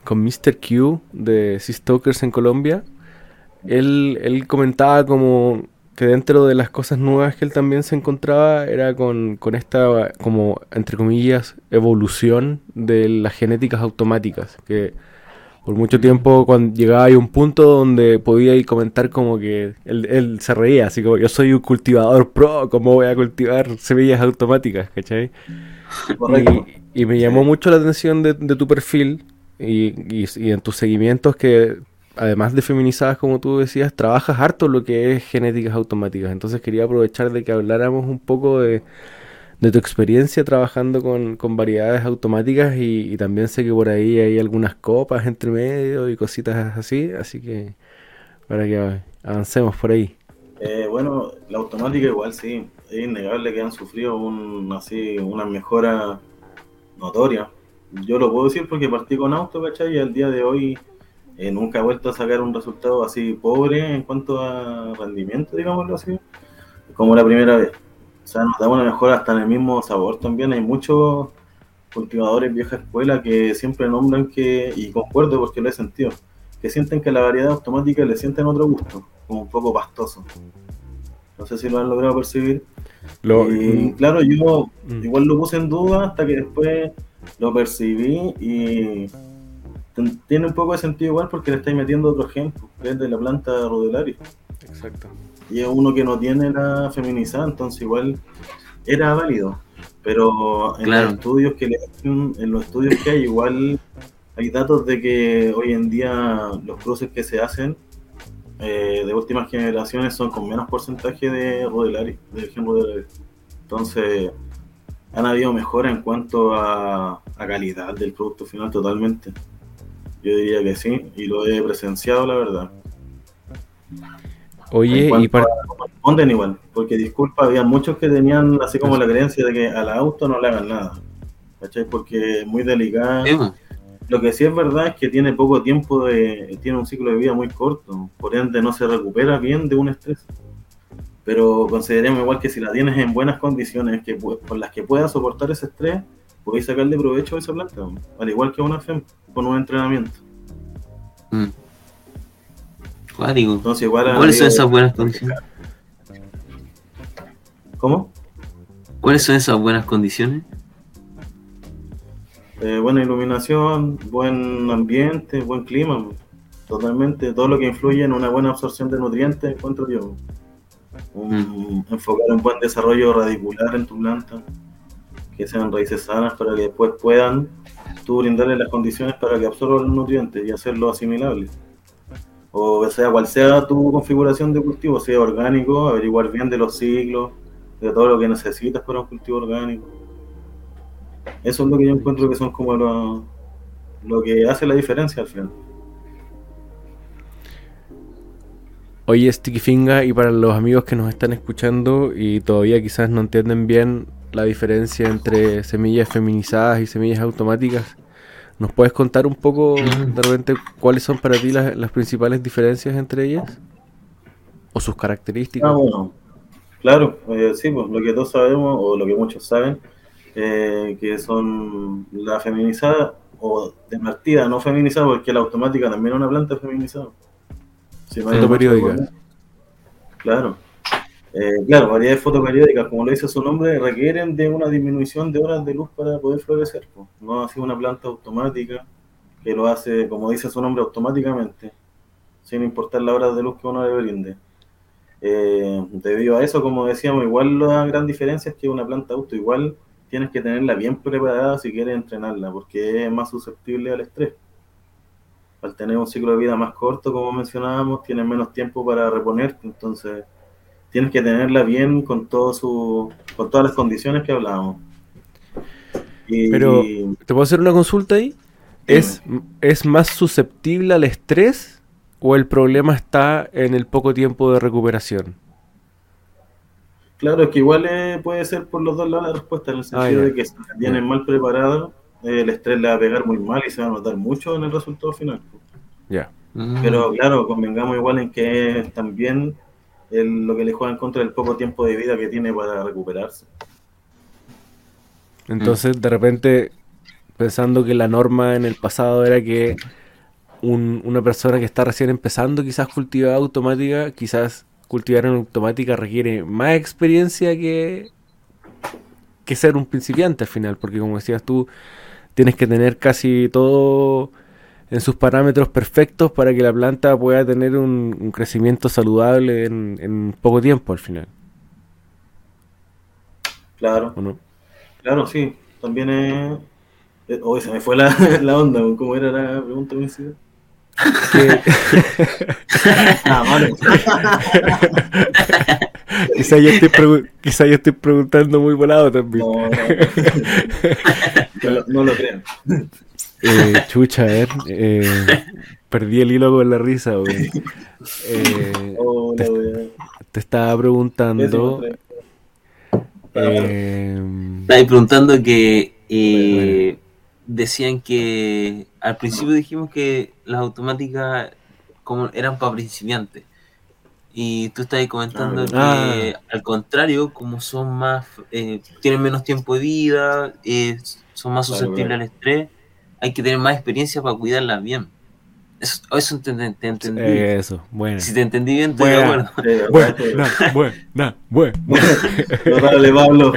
con Mr. Q de Sea Stokers en Colombia, él, él comentaba como que dentro de las cosas nuevas que él también se encontraba era con, con esta, como, entre comillas, evolución de las genéticas automáticas, que por mucho tiempo cuando llegaba a un punto donde podía ir comentar como que él, él se reía, así como yo soy un cultivador pro, ¿cómo voy a cultivar semillas automáticas? ¿Cachai? Y, y me llamó mucho la atención de, de tu perfil y, y- y en tus seguimientos que además de feminizadas como tú decías, trabajas harto lo que es genéticas automáticas. Entonces quería aprovechar de que habláramos un poco de, de tu experiencia trabajando con, con variedades automáticas y, y también sé que por ahí hay algunas copas entre medio y cositas así, así que para que avancemos por ahí. Eh, bueno, la automática igual sí, es innegable que han sufrido un, así, una mejora notoria. Yo lo puedo decir porque partí con auto, ¿cachai? Y al día de hoy eh, nunca he vuelto a sacar un resultado así pobre en cuanto a rendimiento, digámoslo así, como la primera vez. O sea, nos da una mejora hasta en el mismo sabor también. Hay muchos cultivadores vieja escuela que siempre nombran que, y concuerdo porque lo he sentido, que sienten que la variedad automática le sienten otro gusto, como un poco pastoso. No sé si lo han logrado percibir. Lo, y claro, yo Mm. igual lo puse en duda hasta que después lo percibí y tiene un poco de sentido igual porque le estáis metiendo otro ejemplo, que es de la planta Rodelaris. exacto. Y es uno que no tiene la feminizada, entonces igual era válido. Pero en Claro. los estudios que le hacen- en los estudios que hay, igual hay datos de que hoy en día los cruces que se hacen eh, de últimas generaciones son con menos porcentaje de Rodelaris, del gen Rodelaris. Entonces, han habido mejoras en cuanto a, a calidad del producto final totalmente. Yo diría que sí, y lo he presenciado, la verdad. Oye, y para... responden igual, porque disculpa, había muchos que tenían así como la creencia de que al auto no le hagan nada, ¿cachai? Porque es muy delicada. Sí, po. Lo que sí es verdad es que tiene poco tiempo de, tiene un ciclo de vida muy corto, por ende no se recupera bien de un estrés. Pero consideremos igual que si la tienes en buenas condiciones, que con las que puedas soportar ese estrés, podéis sacarle provecho a esa planta, al igual que a una FEM, con un entrenamiento. Mm. Cuático. Entonces igual han ¿Cuáles son esas buenas condiciones? ¿Cómo? ¿Cuáles son esas buenas condiciones? Eh, buena iluminación, buen ambiente, buen clima, totalmente, todo lo que influye en una buena absorción de nutrientes, encuentro yo. Un, enfocar un buen desarrollo radicular en tu planta, que sean raíces sanas para que después puedan tú brindarle las condiciones para que absorban los nutrientes y hacerlo asimilable. O sea, cual sea tu configuración de cultivo, sea orgánico, averiguar bien de los ciclos, de todo lo que necesitas para un cultivo orgánico. Eso es lo que yo encuentro que son como lo, lo que hace la diferencia al final. Oye, Sticky Finga, y para los amigos que nos están escuchando y todavía quizás no entienden bien la diferencia entre semillas feminizadas y semillas automáticas, ¿nos puedes contar un poco de repente cuáles son para ti las, las principales diferencias entre ellas? ¿O sus características? Ah, bueno, claro, eh, sí, pues lo que todos sabemos, o lo que muchos saben, eh, que son la feminizada o demartida, no feminizada, porque la automática también es una planta feminizada. Si no hay Fotoperiódica. mucho- Claro. Eh, claro, variedades fotoperiódicas, como lo dice su nombre, requieren de una disminución de horas de luz para poder florecer. No así una planta automática que lo hace, como dice su nombre, automáticamente, sin importar las horas de luz que uno le brinde. Eh, debido a eso, como decíamos, igual la gran diferencia es que una planta auto igual tienes que tenerla bien preparada si quieres entrenarla, porque es más susceptible al estrés. Al tener un ciclo de vida más corto, como mencionábamos, tienes menos tiempo para reponerte, entonces tienes que tenerla bien con todo su, con todas las condiciones que hablábamos. Y, Pero- ¿Te puedo hacer una consulta ahí? ¿Es, ¿Es más susceptible al estrés o el problema está en el poco tiempo de recuperación? Claro, es que igual eh, puede ser por los dos lados la respuesta, en el Ah, sentido de que si la tienen mal preparado, eh, el estrés le va a pegar muy mal y se va a notar mucho en el resultado final. Ya. Mm. Pero claro, convengamos igual en que también el- lo que le juega en contra del poco tiempo de vida que tiene para recuperarse. Entonces, de repente, pensando que la norma en el pasado era que un- una persona que está recién empezando quizás cultivar automática, quizás cultivar en automática requiere más experiencia que, que ser un principiante al final, porque como decías tú, tienes que tener casi todo en sus parámetros perfectos para que la planta pueda tener un, un crecimiento saludable en, en poco tiempo al final, Claro, ¿o no? claro, sí. También es. eh, se me fue la, la onda, ¿cómo era la pregunta? Que- Ah, vale. quizás yo, estoy quizás yo estoy preguntando muy volado también. No, no. No lo- no lo creo. Eh, chucha, a ver. eh, perdí el hilo con la risa, güey. Eh, Oh, te estaba preguntando. eh, Estáis preguntando que eh, decían que al principio dijimos que las automáticas como eran para principiantes. Y tú estás comentando Ah, que al contrario, como son más, eh, tienen menos tiempo de vida, eh, son más susceptibles claro. al estrés, hay que tener más experiencia para cuidarlas bien. Eso, eso te, te- te entendí. eso, bueno. si te entendí bien, estoy de acuerdo. Sí, de verdad, Buena, sí. buena, buena. No, dale, Pablo.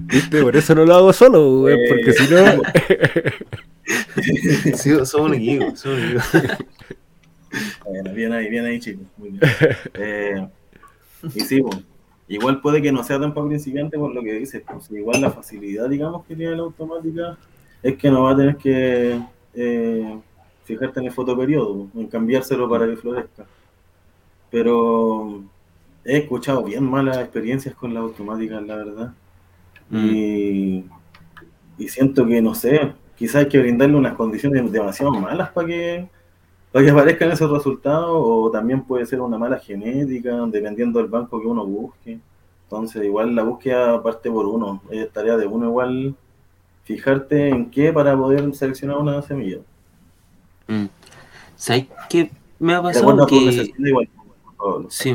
¿Viste? Por eso no lo hago solo, güey, Eh. porque si no. Sí, somos un equipo, somos un equipo. Bueno, bien ahí, bien ahí, chicos. Muy bien. Eh, y sí, pues, igual puede que no sea tan para principiante por lo que dices. Pues, igual la facilidad, digamos, que tiene la automática es que no va a tener que eh, fijarte en el fotoperiodo, en cambiárselo para que florezca. Pero he escuchado bien malas experiencias con las automáticas, la verdad. Y, y siento que, no sé, quizás hay que brindarle unas condiciones demasiado malas para que, para que aparezcan esos resultados, o también puede ser una mala genética, dependiendo del banco que uno busque. Entonces, igual la búsqueda parte por uno, es tarea de uno igual fijarte en qué para poder seleccionar una semilla. Mm. ¿Sabes qué me ha pasado? a Que igual. Sí.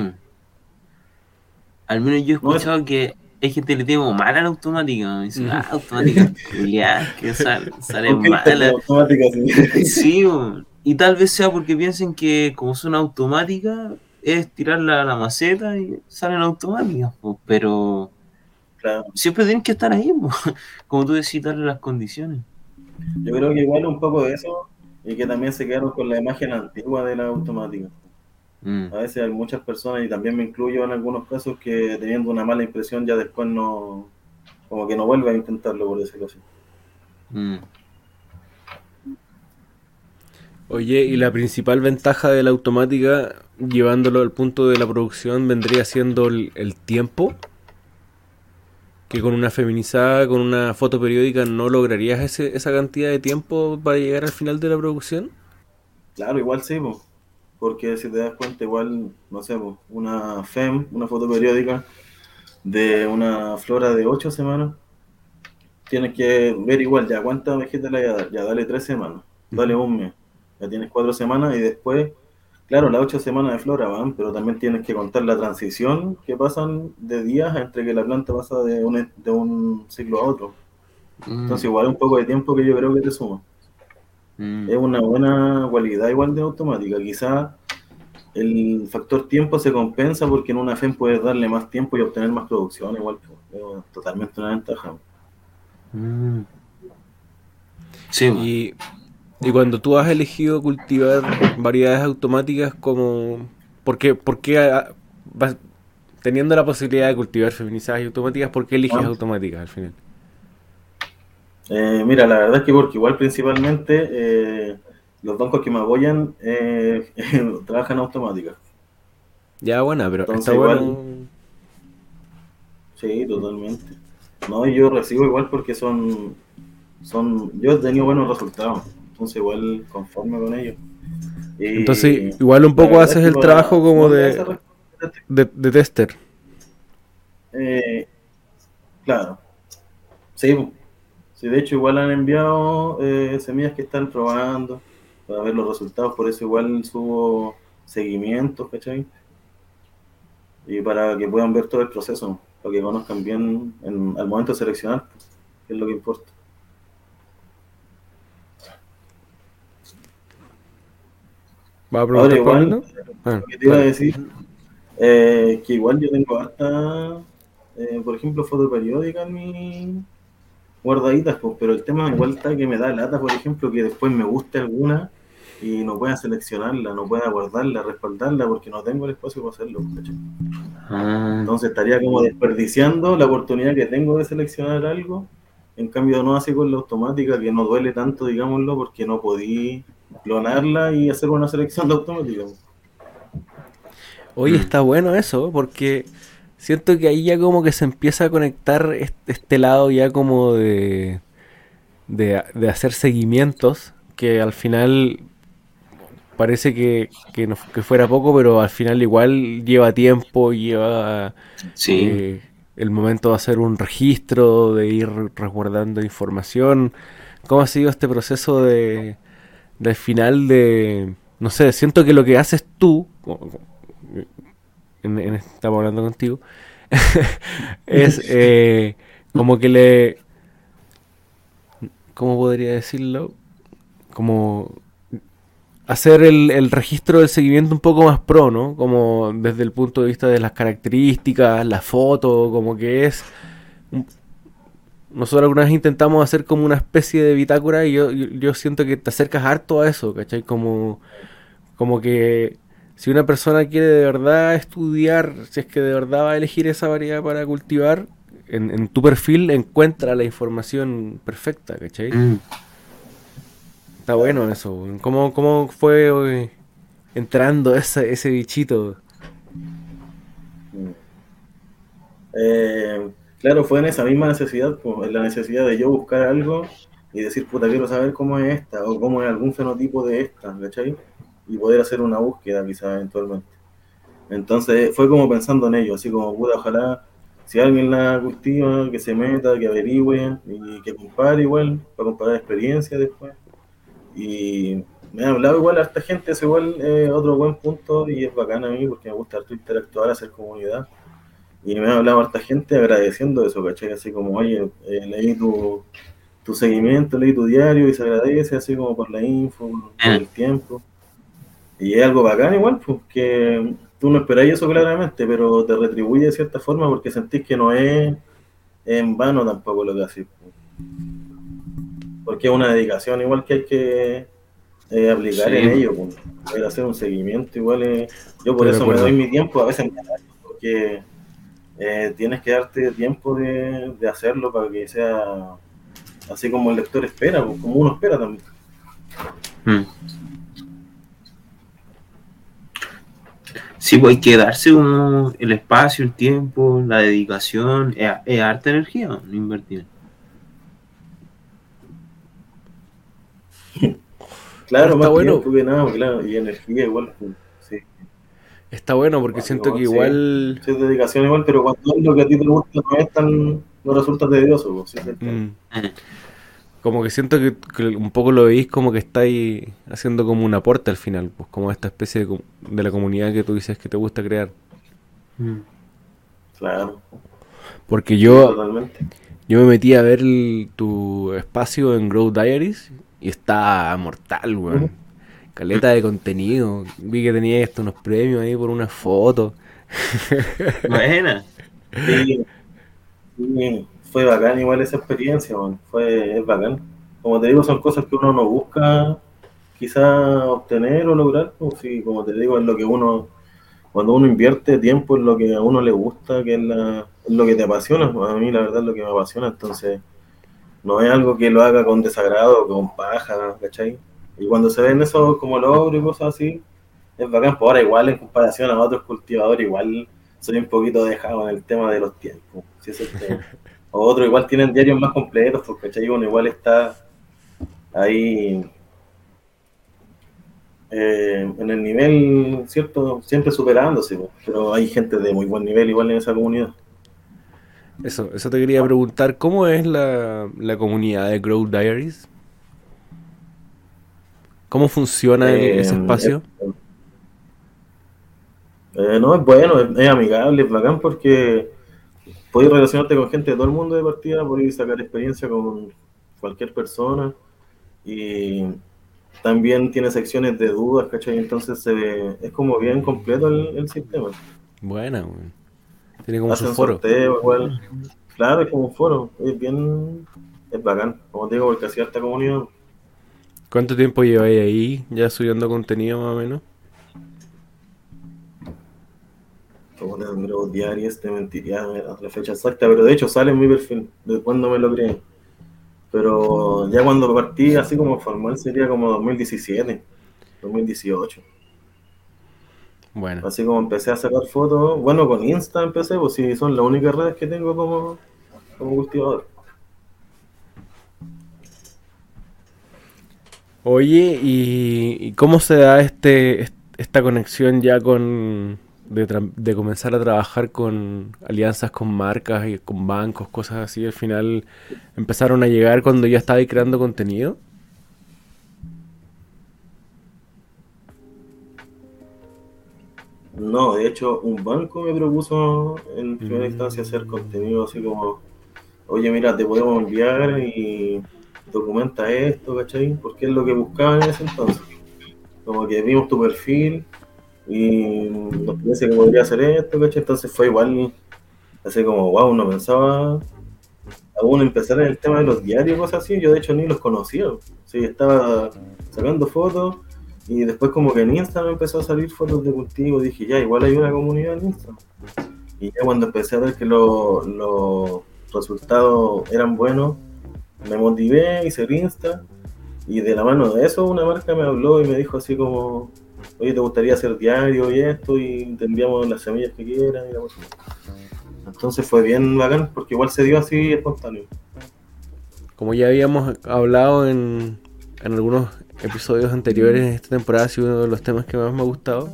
Al menos yo he No, escuchado que hay gente que le tiene como mala la automática. Me dicen, Ujú. ah, automática, culiá, que sale, sale ¿Por qué esta mala. automática? Sí, weón. Y tal vez sea porque piensen que como son automáticas, es tirarla a la maceta y salen automáticas, pues, pero Claro. siempre tienen que estar ahí, pues. como tú decís, darle las condiciones. Yo creo que igual un poco de eso y que también se quedaron con la imagen antigua de la automática. Mm. A veces hay muchas personas, y también me incluyo en algunos casos, que teniendo una mala impresión ya después no, como que no vuelve a intentarlo, por decirlo así. Mm. Oye, y la principal ventaja de la automática, llevándolo al punto de la producción, vendría siendo el, el tiempo. Que con una feminizada, con una foto periódica, no lograrías ese, esa cantidad de tiempo para llegar al final de la producción. Claro, igual sí, po. porque si te das cuenta, igual, no sé, po, una FEM, una foto periódica de una flora de 8 semanas, tienes que ver igual, ya cuántas vegetas le voy a dar, ya dale 3 semanas, dale un mes, ya tienes 4 semanas y después, claro, las 8 semanas de flora van, pero también tienes que contar la transición que pasan de días entre que la planta pasa de un, de un ciclo a otro. Mm. Entonces igual un poco de tiempo que yo creo que te suma Mm. es una buena cualidad igual de automática. Quizá el factor tiempo se compensa porque en una FEM puedes darle más tiempo y obtener más producción, igual es totalmente una ventaja. Mm. Sí, Y, y cuando tú has elegido cultivar variedades automáticas como... ¿Por qué, por qué, ah, vas- teniendo la posibilidad de cultivar feminizadas y automáticas, por qué eliges Ah. automáticas al final? Eh, mira, la verdad es que porque igual principalmente eh, los bancos que me apoyan eh, trabajan automática. Ya, buena, pero Entonces, está igual- bueno. Sí, totalmente. No, yo recibo igual porque son, son, yo he tenido buenos resultados, entonces igual conforme con ellos. Y Entonces, igual un poco haces el trabajo como de, de, de tester. Eh, claro. Sí, sí, de hecho igual han enviado eh, semillas que están probando para ver los resultados, por eso igual subo seguimientos, ¿cachai? Y para que puedan ver todo el proceso, para que conozcan bien en- al momento de seleccionar, que es lo que importa. ¿Va a Ahora igual? Ah, que te iba a decir, eh, que igual yo tengo harta, eh, por ejemplo, fotoperiódica en mi guardaditas, pues, pero el tema igual está que me da lata, por ejemplo, que después me guste alguna y no pueda seleccionarla, no pueda guardarla, respaldarla, porque no tengo el espacio para hacerlo. Ah, Entonces estaría como desperdiciando la oportunidad que tengo de seleccionar algo. En cambio, no así con la automática, que no duele tanto, digámoslo, porque no podí clonarla y hacer una selección de automática. Oye, está bueno eso, porque siento que ahí ya como que se empieza a conectar este, este lado ya como de, de, de hacer seguimientos, que al final parece que, que, no- que fuera poco, pero al final igual lleva tiempo, lleva sí. eh, el momento de hacer un registro, de ir resguardando información. ¿Cómo ha sido este proceso de, del final de... No sé, siento que lo que haces tú, en, en- estamos hablando contigo, es eh, como que le... ¿Cómo podría decirlo? Como hacer el, el registro del seguimiento un poco más pro, ¿no? Como desde el punto de vista de las características, la foto, como que es... Nosotros alguna vez intentamos hacer como una especie de bitácora y yo, yo siento que te acercas harto a eso, ¿cachai? Como, como que si una persona quiere de verdad estudiar, si es que de verdad va a elegir esa variedad para cultivar, en, en tu perfil encuentra la información perfecta, ¿cachai? Mm. Está bueno eso. ¿Cómo, cómo fue eh, entrando ese, ese bichito? Eh, claro, fue en esa misma necesidad, en la necesidad de yo buscar algo y decir, puta, quiero saber cómo es esta o cómo es algún fenotipo de esta, ¿cachai? Y poder hacer una búsqueda quizás eventualmente. Entonces fue como pensando en ello, así como, puta, ojalá si alguien la cultiva, que se meta, que averigüe y que compare igual, para comparar experiencias después. Y me ha hablado igual a esta gente, es igual eh, otro buen punto y es bacán a mí porque me gusta harto interactuar, hacer comunidad. Y me ha hablado harta gente agradeciendo eso, ¿cachai? Así como, oye, eh, leí tu, tu seguimiento, leí tu diario y se agradece así como por la info, por el tiempo. Y es algo bacán igual, pues que tú no esperáis eso claramente, pero te retribuye de cierta forma porque sentís que no es en vano tampoco lo que haces. Porque es una dedicación igual que hay que eh, aplicar Sí. en ello, pues. Hacer un seguimiento igual. eh, yo por eso me doy mi tiempo, a veces me porque eh, tienes que darte tiempo de, de hacerlo para que sea así como el lector espera, pues, como uno espera también. Mm. Sí, pues hay que darse como el espacio, el tiempo, la dedicación, es, es harta energía, no invertir. Claro, Está más bueno. tiempo que nada, claro, y energía igual, sí. Está bueno porque siento que igual. Sí, es dedicación igual, pero cuando es lo que a ti te gusta no es tan, no resulta tedioso, pues, sí, mm, Eh, como que siento que, que un poco lo veis como que estáis haciendo como un aporte al final, pues como esta especie de, la comunidad que tú dices que te gusta crear. mm. Claro, Porque yo, totalmente. yo me metí a ver el- tu espacio en Grow Diaries y está mortal, weón. Caleta de contenido. Vi que tenía esto, unos premios ahí por unas fotos. Buena. Sí, sí, fue bacán igual esa experiencia, man. fue es bacán. Como te digo, son cosas que uno no busca quizá obtener o lograr, pues sí, como te digo, es lo que uno, cuando uno invierte tiempo en lo que a uno le gusta, que es, la, es lo que te apasiona, pues, a mí la verdad es lo que me apasiona, entonces no es algo que lo haga con desagrado, con paja, ¿cachai? Y cuando se ven eso como logro y cosas así, es bacán, pues ahora igual en comparación a otros cultivadores, igual soy un poquito dejado en el tema de los tiempos. Si es el tema. O otros igual tienen diarios más completos, porque ¿cachai? uno igual está ahí eh, en el nivel, ¿cierto? Siempre superándose, pues. pero hay gente de muy buen nivel igual en esa comunidad. Eso, eso te quería preguntar, ¿cómo es la, la comunidad de Grow Diaries? ¿Cómo funciona Eh, ese espacio? es- eh, no, es bueno, es, es amigable, es bacán porque puedes relacionarte con gente de todo el mundo de partida, puedes sacar experiencia con cualquier persona y también tiene secciones de dudas, ¿cachai? Entonces se ve, es como bien completo el, el sistema. Buena, weón. Tiene como su foro. sorteo igual. Claro, es como un foro. Es bien. Es bacán. Como te digo, porque hacía harta comunidad. ¿Cuánto tiempo lleváis ahí ya subiendo contenido más o menos? Como te número diarios, te mentiría la fecha exacta, pero de hecho sale en mi perfil, de cuando me lo creé. Pero ya cuando partí, así como formal, sería como 2017, 2018. Bueno, Así como empecé a sacar fotos, bueno, con Insta empecé, pues sí, son las únicas redes que tengo como, como cultivador. Oye, ¿y, y cómo se da este est- esta conexión ya con de, de comenzar a trabajar con alianzas con marcas y con bancos, cosas así? Al final empezaron a llegar cuando ya estabais creando contenido. No, de hecho, un banco me propuso en primera Mm. instancia hacer contenido así como, oye, mira, te podemos enviar y documenta esto, ¿cachai? Porque es lo que buscaban en ese entonces. Como que vimos tu perfil y nos parece que podría hacer esto, ¿cachai? Entonces fue igual, así como, wow, no pensaba aún empezar en el tema de los diarios, cosas así. Yo de hecho ni los conocía. Sí, estaba sacando fotos y después como que en Insta me empezó a salir fotos de cultivo, dije, ya, igual hay una comunidad en Insta. Y ya cuando empecé a ver que lo- los resultados eran buenos, me motivé, hice el Insta, y de la mano de eso una marca me habló y me dijo así como, oye, ¿te gustaría hacer diario y esto? Y te las semillas que quieras. y la cosa. Entonces fue bien bacán, porque igual se dio así espontáneo. Como ya habíamos hablado en, en algunos episodios anteriores en esta temporada, ha sido uno de los temas que más me ha gustado.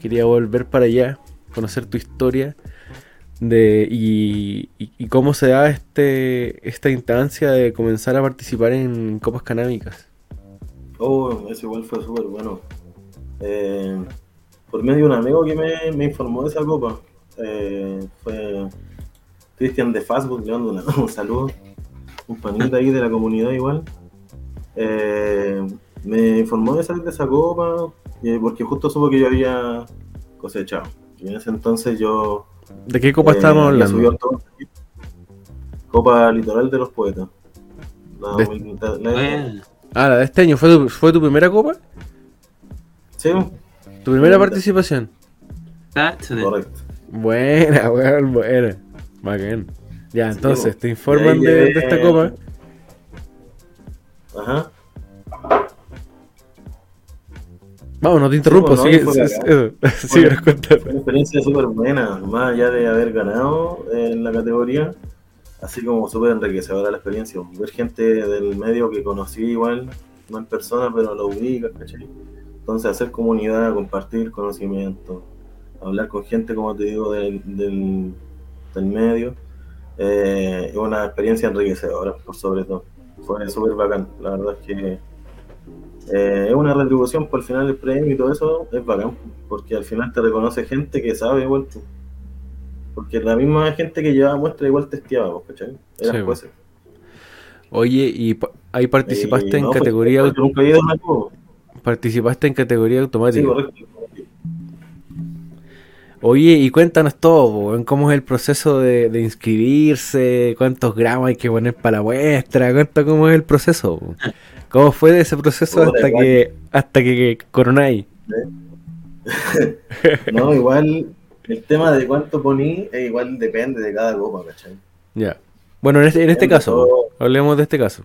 Quería volver para allá, conocer tu historia de y, cómo se da este esta instancia de comenzar a participar en copas canábicas. Oh, eso igual fue súper bueno. Eh, por medio de un amigo que me, me informó de esa copa. Eh, fue Cristian de Facebook, le mando un saludo. Un panita ahí de la comunidad igual. Eh, me informó de esa, de esa copa eh, porque justo supo que yo había cosechado. Y en ese entonces yo... ¿De qué copa eh, estábamos hablando? Copa Litoral de los Poetas. La, De- la- Bueno, Ah, la de este año. ¿Fue tu, fue tu primera copa? Sí, ¿Tu primera participación? correcto. Buena, weón, buena. Bacán. Ya, Sí, entonces, te informan de, esta copa. Ajá. Vamos, no te interrumpo, no, fue sí, bacán. eso, síguenos contando. Fue una experiencia súper buena, más allá de haber ganado en la categoría, así como súper enriquecedora la experiencia. Ver gente del medio que conocí igual, no en persona, pero lo ubicas, ¿cachai? Entonces hacer comunidad, compartir conocimiento, hablar con gente, como te digo, del, del, del medio, eh, es una experiencia enriquecedora, por sobre todo. Fue súper bacán, la verdad es que eh, es una retribución por el final del premio y todo eso, es bacán, porque al final te reconoce gente que sabe igual tú. Porque la misma gente que llevaba muestra igual testeaba, pues, ¿cachai? Eran Sí, jueces. Oye, ¿y ahí participaste Y en no, pues, categoría yo nunca he ido a una cuba. participaste en categoría Sí, automática? correcto. Oye, y cuéntanos todo, cómo es el proceso de, de inscribirse, cuántos gramos hay que poner para la muestra, cuánto cómo es el proceso? Cómo fue de ese proceso hasta igual. que hasta que, coronáis. No, igual el tema de cuánto poní, eh, igual depende de cada copa, ¿cachai? Ya. Bueno, en este, en este caso, todo. hablemos de este caso.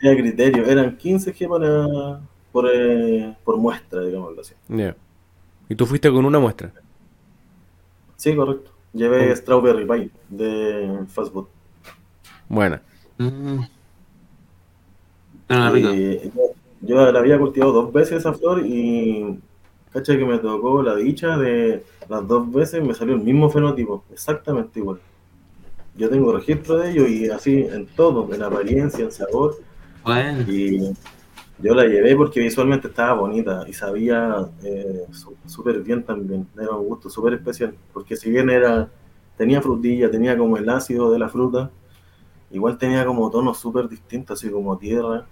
Era criterio, eran 15 G para, por, eh, por muestra, digámoslo así. Ya. Y tú fuiste con una muestra. Sí, correcto. Llevé Oh. Strawberry Pie de Fast Food. Bueno, Mm. Y yo, la había cultivado dos veces esa flor y cacha que me tocó la dicha de las dos veces me salió el mismo fenotipo, exactamente igual. Yo tengo registro de ello y así en todo, en apariencia, en sabor. Bueno, Y yo la llevé porque visualmente estaba bonita y sabía eh, súper bien también. Era un gusto súper especial. Porque si bien era tenía frutilla, tenía como el ácido de la fruta, igual tenía como tonos súper distintos, así como tierra.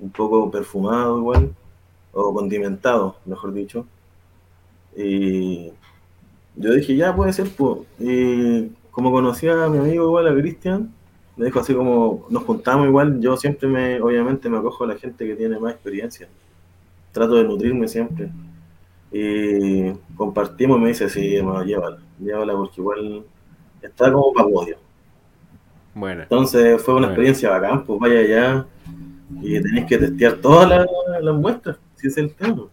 Un poco perfumado igual, o condimentado, mejor dicho. Y yo dije, ya puede ser, pues. Y como conocía a mi amigo igual, a Cristian, me dijo así como, nos juntamos igual, yo siempre me, obviamente me acojo a la gente que tiene más experiencia. Trato de nutrirme siempre. Y compartimos, me dice, sí, hermano, llévala, llévala porque igual está como para podio. Bueno. Entonces fue una Bueno. experiencia bacán, pues vaya allá y tenéis que testear todas las, muestras, si es el tema.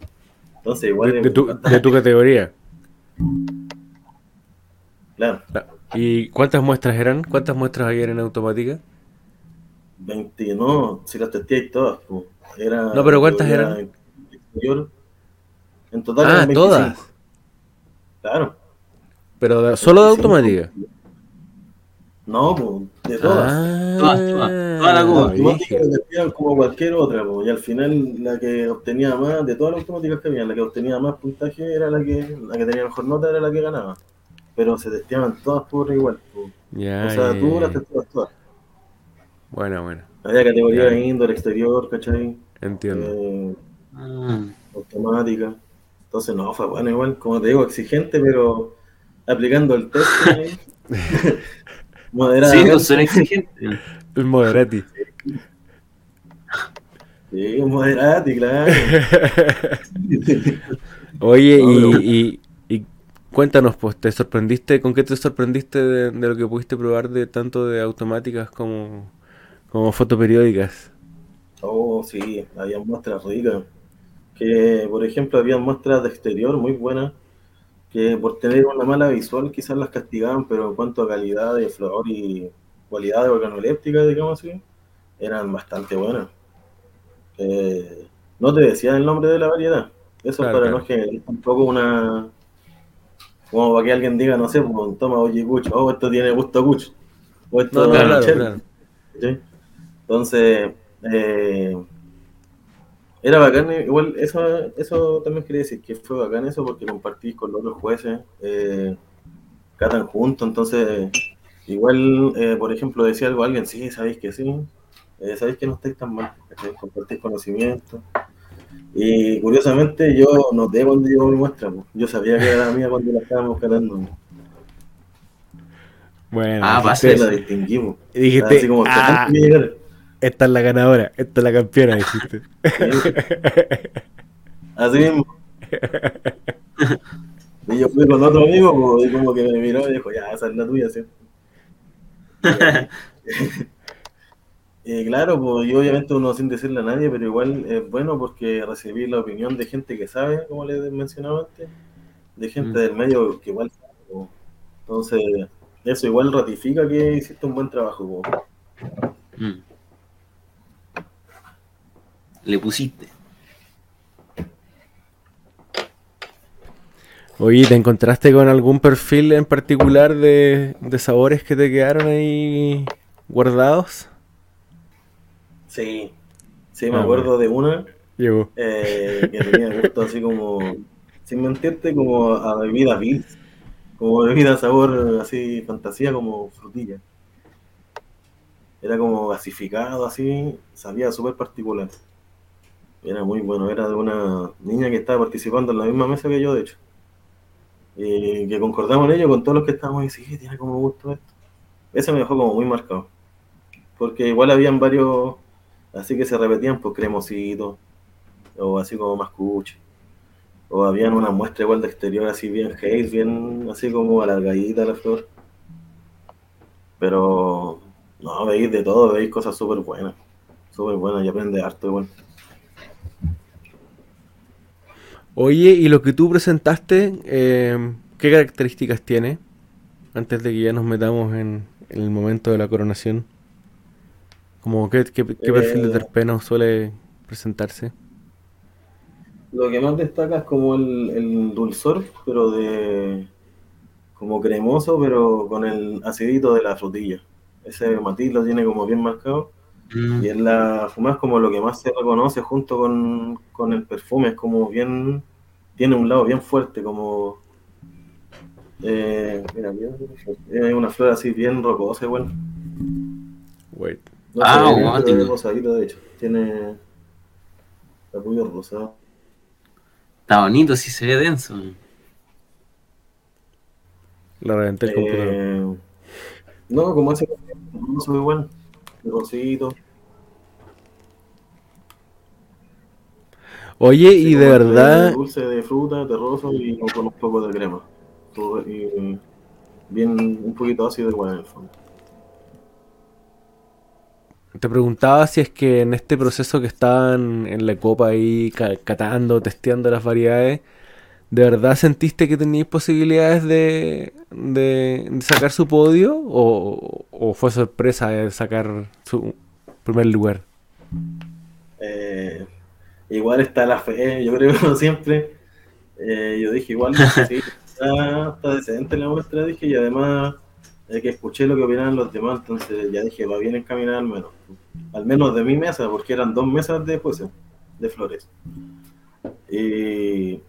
Entonces igual De, de tu, de tu categoría. claro, ¿Y cuántas muestras eran? ¿Cuántas muestras había en automática? 20, no, si las testeáis todas, pues. Era, No, pero ¿cuántas era eran? exterior. En total Ah, eran 25. todas. Claro. Pero solo de 25. automática. No, pues, de todas. Ah, Todas, todas. Toda la automática como cualquier otra, pues, y al final la que obtenía más, de todas las automáticas que había, la que obtenía más puntaje era la que, la que tenía mejor nota, era la que ganaba. Pero se testeaban todas por igual. o sea, ya, tú las testeabas todas. Bueno, bueno, Había categoría Ya. indoor, exterior, ¿cachai? entiendo. Eh, Ah, automática. Entonces, no, fue bueno igual, como te digo, exigente, pero aplicando el test. ahí, sí, moderadamente. son exigentes. El Moderati. Sí, moderati, claro. Oye, No, y, y, y cuéntanos, pues, ¿te sorprendiste? ¿Con qué te sorprendiste de, de lo que pudiste probar de tanto de automáticas como, como fotoperiódicas? Oh, sí, había muestras ricas. Que, por ejemplo, había muestras de exterior muy buenas, que por tener una mala visual quizás las castigaban, pero en cuanto a calidad de flor y cualidad de organoléptica, digamos así, eran bastante buenas. Eh, no te decían el nombre de la variedad. Eso Claro, para claro. no generar tampoco una... Como para que alguien diga, no sé, pues, toma, oye, cucho, oh, esto tiene gusto a cucho. O esto No, claro. ¿sí? Entonces, eh, era bacán, eh, igual eso, eso también quería decir, que fue bacán eso porque compartís con los otros jueces, eh, catan juntos, entonces, igual, eh, por ejemplo, decía algo a alguien, sí, sabéis que sí, eh, sabéis que no estáis tan mal, compartís conocimiento. Y curiosamente yo noté cuando llegó mi muestra, pues. yo sabía que era mía cuando la estábamos catando, Bueno, Ah, la distinguimos. y dijiste, Así como, ah, "Tenés que llegar". Esta es la ganadora, esta es la campeona, dijiste. Así mismo. Y yo fui con otro amigo y como que me miró y dijo, ya, esa es la tuya, ¿sí? Y claro, pues y obviamente uno sin decirle a nadie, pero igual es bueno porque recibí la opinión de gente que sabe, como les mencionaba antes, de gente Mm. del medio que igual sabe. Entonces, eso igual ratifica que hiciste un buen trabajo. Mm. Le pusiste. Oye, ¿te encontraste con algún perfil en particular de, de sabores que te quedaron ahí guardados? Sí, sí, me Ah, acuerdo de una Llegó. eh, que tenía gusto así como, sin mentirte, como a bebida Bills, como bebida sabor así, fantasía, como frutilla. Era como gasificado así, sabía súper particular. Era muy bueno, era de una niña que estaba participando en la misma mesa que yo, de hecho. Y que concordamos en ello con todos los que estábamos ahí, sí, tiene como gusto esto. Ese me dejó como muy marcado. Porque igual habían varios, así que se repetían, pues cremositos, o así como mascuche. O habían una muestra igual de exterior así bien haze, bien así como alargadita la flor. Pero no, veis de todo, veis cosas súper buenas. Súper buenas y aprende harto igual. Oye, ¿y lo que tú presentaste, eh, qué características tiene? Antes de que ya nos metamos en, en el momento de la coronación. Como qué, qué, qué perfil de Eh. terpeno suele presentarse. Lo que más destaca es como el, el dulzor, pero de como cremoso, pero con el acidito de la frutilla. Ese matiz lo tiene como bien marcado. Mm. Y en la fumada es como lo que más se reconoce junto con, con el perfume, es como bien, tiene un lado bien fuerte, como, eh, mira, mira, es una flor así bien rocosa igual. Wait. No Ah, guático. rosadito de hecho, tiene, capullo rosado. Está bonito, sí se ve denso. La reventé el computador. Eh, no, como ese roso igual, de rosito. Oye, y de verdad, Dulce de fruta, terroso y con un poco de crema. Todo- y bien, un poquito ácido igual en el fondo. te preguntaba si es que en este proceso que estaban en la copa ahí ca- catando, testeando las variedades, ¿de verdad sentiste que teníais posibilidades de, de- de sacar su podio? ¿O, o fue sorpresa de sacar su primer lugar? Eh, igual está la fe, yo creo, como siempre. Eh, yo dije, igual, sí, está, está decente la muestra, dije, y además eh, que escuché lo que opinaban los demás, entonces ya dije, va bien encaminada al menos. Al menos de mi mesa, porque eran dos mesas de pues, de flores. Y,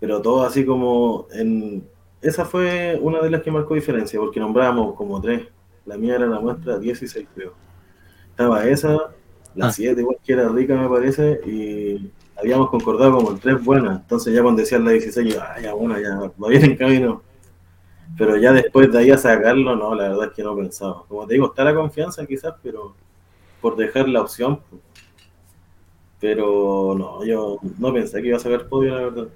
pero todo así como en... Esa fue una de las que marcó diferencia, porque nombrábamos como tres. La mía era la muestra 16, creo. Estaba esa, la Ah. 7 igual que era rica me parece, y habíamos concordado como tres buenas. Entonces ya cuando decían la 16, yo, ah, ya bueno, ya va bien en camino. Pero ya después de ahí a sacarlo, no, la verdad es que no pensaba. Como te digo, está la confianza quizás, pero por dejar la opción. pues. Pero no, yo no pensé que iba a sacar podio, la verdad.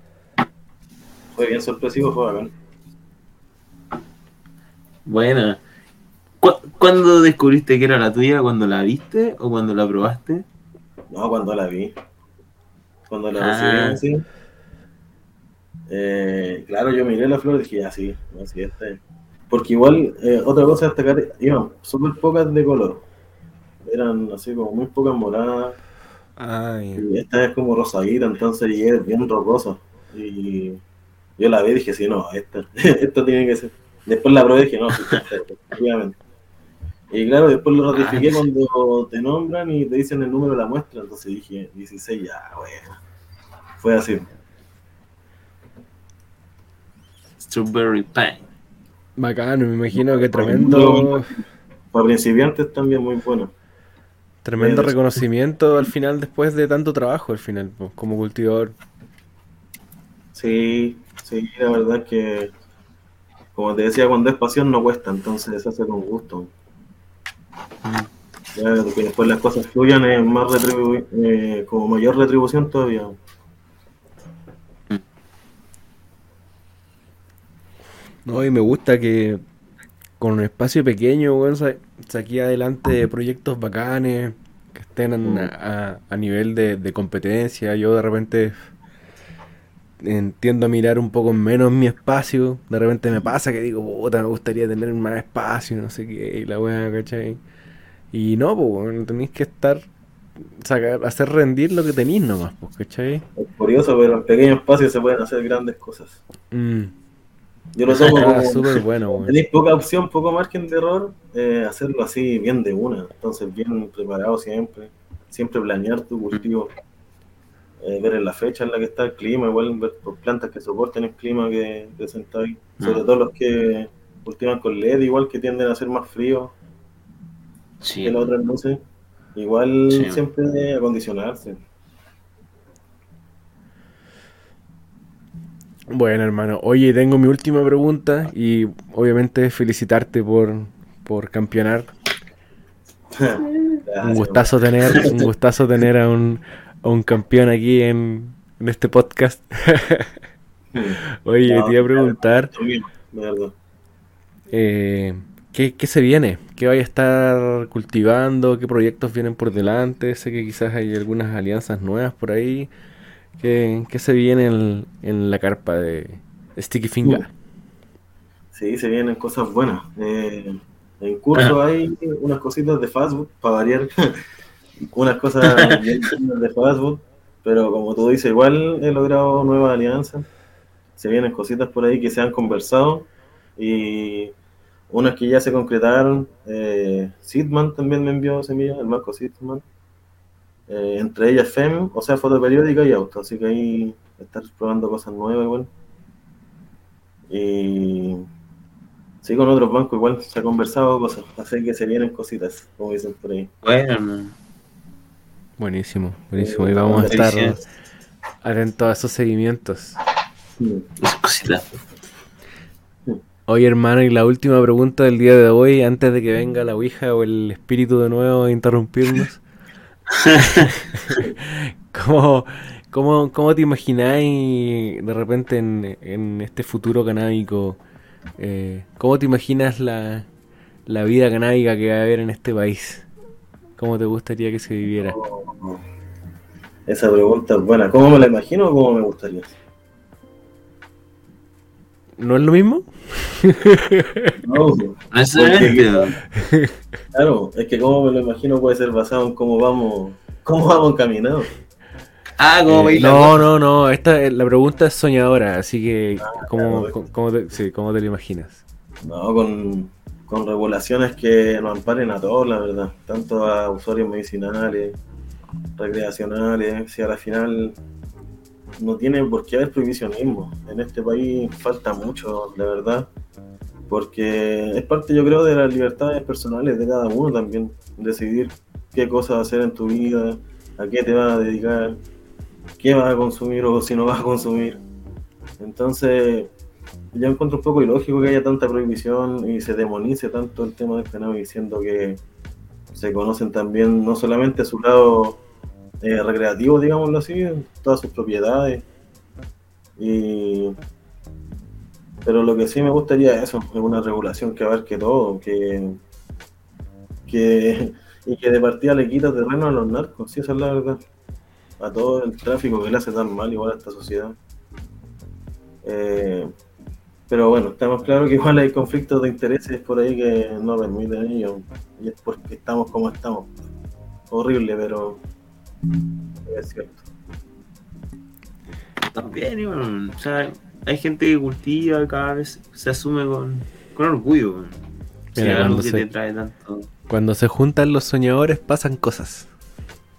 Fue bien sorpresivo, fue bacán. Buena. ¿Cu- ¿Cuándo descubriste que era la tuya? ¿Cuando la viste o cuando la probaste? No, cuando la vi. Cuando la Ah. recibí, sí. Eh, claro, yo miré la flor y dije, sí, así esta es. Porque igual, eh, otra cosa a destacar, iban súper pocas de color. Eran así como muy pocas moradas. Ay, Y esta es como rosadita, entonces y es bien rocosa. Y yo la vi y dije, sí, no, esta, esta tiene que ser. Después la probé y dije, no, sí, efectivamente. Y claro, después lo ratifiqué Ah. cuando te nombran y te dicen el número de la muestra, entonces dije, 16, ya, bueno. Fue así. Strawberry Pie. bacano, me imagino que tremendo, Para principiantes también muy bueno. tremendo Bueno, reconocimiento al final, después de tanto trabajo al final, pues, como cultivador. Sí, sí, la verdad es que, como te decía, cuando es pasión no cuesta, entonces se hace con gusto. Ya que después las cosas fluyan es más retribu- eh, como mayor retribución todavía. No, y me gusta que con un espacio pequeño, weón, sa- saqué adelante proyectos bacanes, que estén en- a, a- a nivel de, de competencia. Yo de repente entiendo a mirar un poco menos mi espacio. De repente me pasa que digo, puta, me gustaría tener más espacio, no sé qué, y la weá, ¿cachai? Y no, pues, tenéis que estar, sacar, hacer rendir lo que tenéis nomás, pues, ¿cachai? Es curioso, pero en pequeños espacios se pueden hacer grandes cosas. Mm. Yo lo tomo Ah, como súper bueno, weón. tenéis poca opción, poco margen de error, eh, hacerlo así bien de una. Entonces, bien preparado siempre. Siempre planear tu cultivo. eh, ver en la fecha en la que está el clima, igual ver por plantas que soporten el clima que presentáis. Sobre Mm. todo los que cultivan con LED, igual que tienden a ser más fríos Sí. que las otras luces. Igual Sí. siempre acondicionarse. Bueno, hermano. Oye, tengo mi última pregunta y obviamente felicitarte por, por campeonar. Un gustazo tener, un gustazo tener a un, a un campeón aquí en, en este podcast. Oye, No, te iba a preguntar, eh, ¿qué, qué se viene? ¿Qué vaya a estar cultivando? ¿Qué proyectos vienen por delante? Sé que quizás hay algunas alianzas nuevas por ahí. ¿Qué, qué se viene en, en la carpa de Sticky Finger? Sí, se vienen cosas buenas. Eh, en curso hay unas cositas de fast food, para variar. unas cosas bien de fast food, pero como tú dices, igual he logrado nuevas alianzas. Se vienen cositas por ahí que se han conversado y unas que ya se concretaron. Eh, Sidman también me envió semillas, el Marco Sidman. Eh, entre ellas FEM, o sea, fotoperiódica y auto, así que ahí estar probando cosas nuevas igual. Y sí, con otros bancos igual se ha conversado cosas, así que se vienen cositas, como dicen por ahí. Bueno, Buenísimo, buenísimo. Y vamos a estar atentos a esos seguimientos. Mm. Esas cositas. Oye, hermano, y la última pregunta del día de hoy, antes de que venga la Ouija o el espíritu de nuevo a interrumpirnos. ¿Cómo, cómo, cómo te imagináis de repente en, en este futuro canábico? eh, ¿Cómo te imaginas la, la vida canábica que va a haber en este país? ¿Cómo te gustaría que se viviera? Esa pregunta es buena. ¿Cómo me la imagino o cómo me gustaría? ¿No es lo mismo? No. ¿no? claro, es que cómo me lo imagino puede ser basado en cómo vamos, cómo vamos encaminados. Ah, como Eh, no, no, no, esta, la pregunta es soñadora, así que ¿cómo, claro. cómo- cómo te, sí, ¿cómo te lo imaginas? No, con, con regulaciones que nos amparen a todos, la verdad. Tanto a usuarios medicinales, recreacionales, si a la final no tiene por qué haber prohibicionismo. En este país falta mucho, de verdad. Porque es parte, yo creo, de las libertades personales de cada uno también. Decidir qué cosas hacer en tu vida, a qué te vas a dedicar, qué vas a consumir o si no vas a consumir. Entonces, yo encuentro un poco ilógico que haya tanta prohibición y se demonice tanto el tema del cannabis, diciendo que se conocen también no solamente su lado eh, recreativo, digámoslo así, todas sus propiedades. Y... Pero lo que sí me gustaría es eso, es una regulación que abarque todo, que, que y que de partida le quita terreno a los narcos, sí, esa es la verdad. A todo el tráfico que le hace tan mal igual a esta sociedad. Eh, pero bueno, estamos claros que igual hay conflictos de intereses por ahí que no permiten ello. Y es porque estamos como estamos. Horrible, pero es cierto. También, bueno, o sea, hay gente que cultiva cada vez se asume con, con orgullo. bueno. Mira, cuando que se- te trae tanto. Cuando se juntan los soñadores pasan cosas.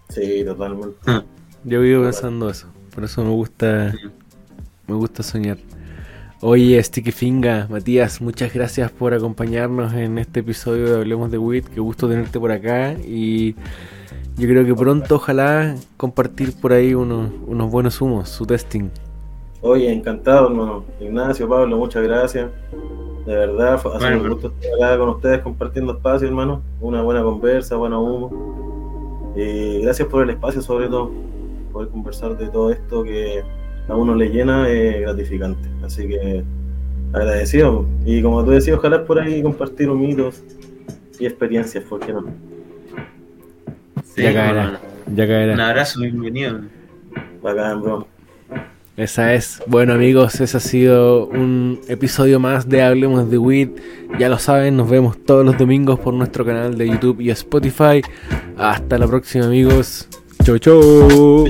Sí, totalmente. Yo vivo pensando eso, por eso me gusta me gusta soñar. Oye, Sticky Finga, Matías, muchas gracias por acompañarnos en este episodio de Hablemos de WIT. Qué gusto tenerte por acá y yo creo que pronto ojalá compartir por ahí unos, unos buenos humos, su testing. Oye, encantado, hermano. Ignacio, Pablo, muchas gracias. De verdad, fue- ha sido Bueno, un gusto estar acá con ustedes compartiendo espacio, hermano. Una buena conversa, bueno humo. Y gracias por el espacio, sobre todo. Poder conversar de todo esto que a uno le llena es gratificante. Así que agradecido. Y como tú decías, ojalá por ahí compartir humitos y experiencias, ¿por qué no? Sí, ya caerá, bueno, ya Un caerá. abrazo, bienvenido. Bacán, bro. Esa es. Bueno amigos, ese ha sido un episodio más de Hablemos de WIT. Ya lo saben, nos vemos todos los domingos por nuestro canal de YouTube y Spotify. Hasta la próxima amigos. Chau chau.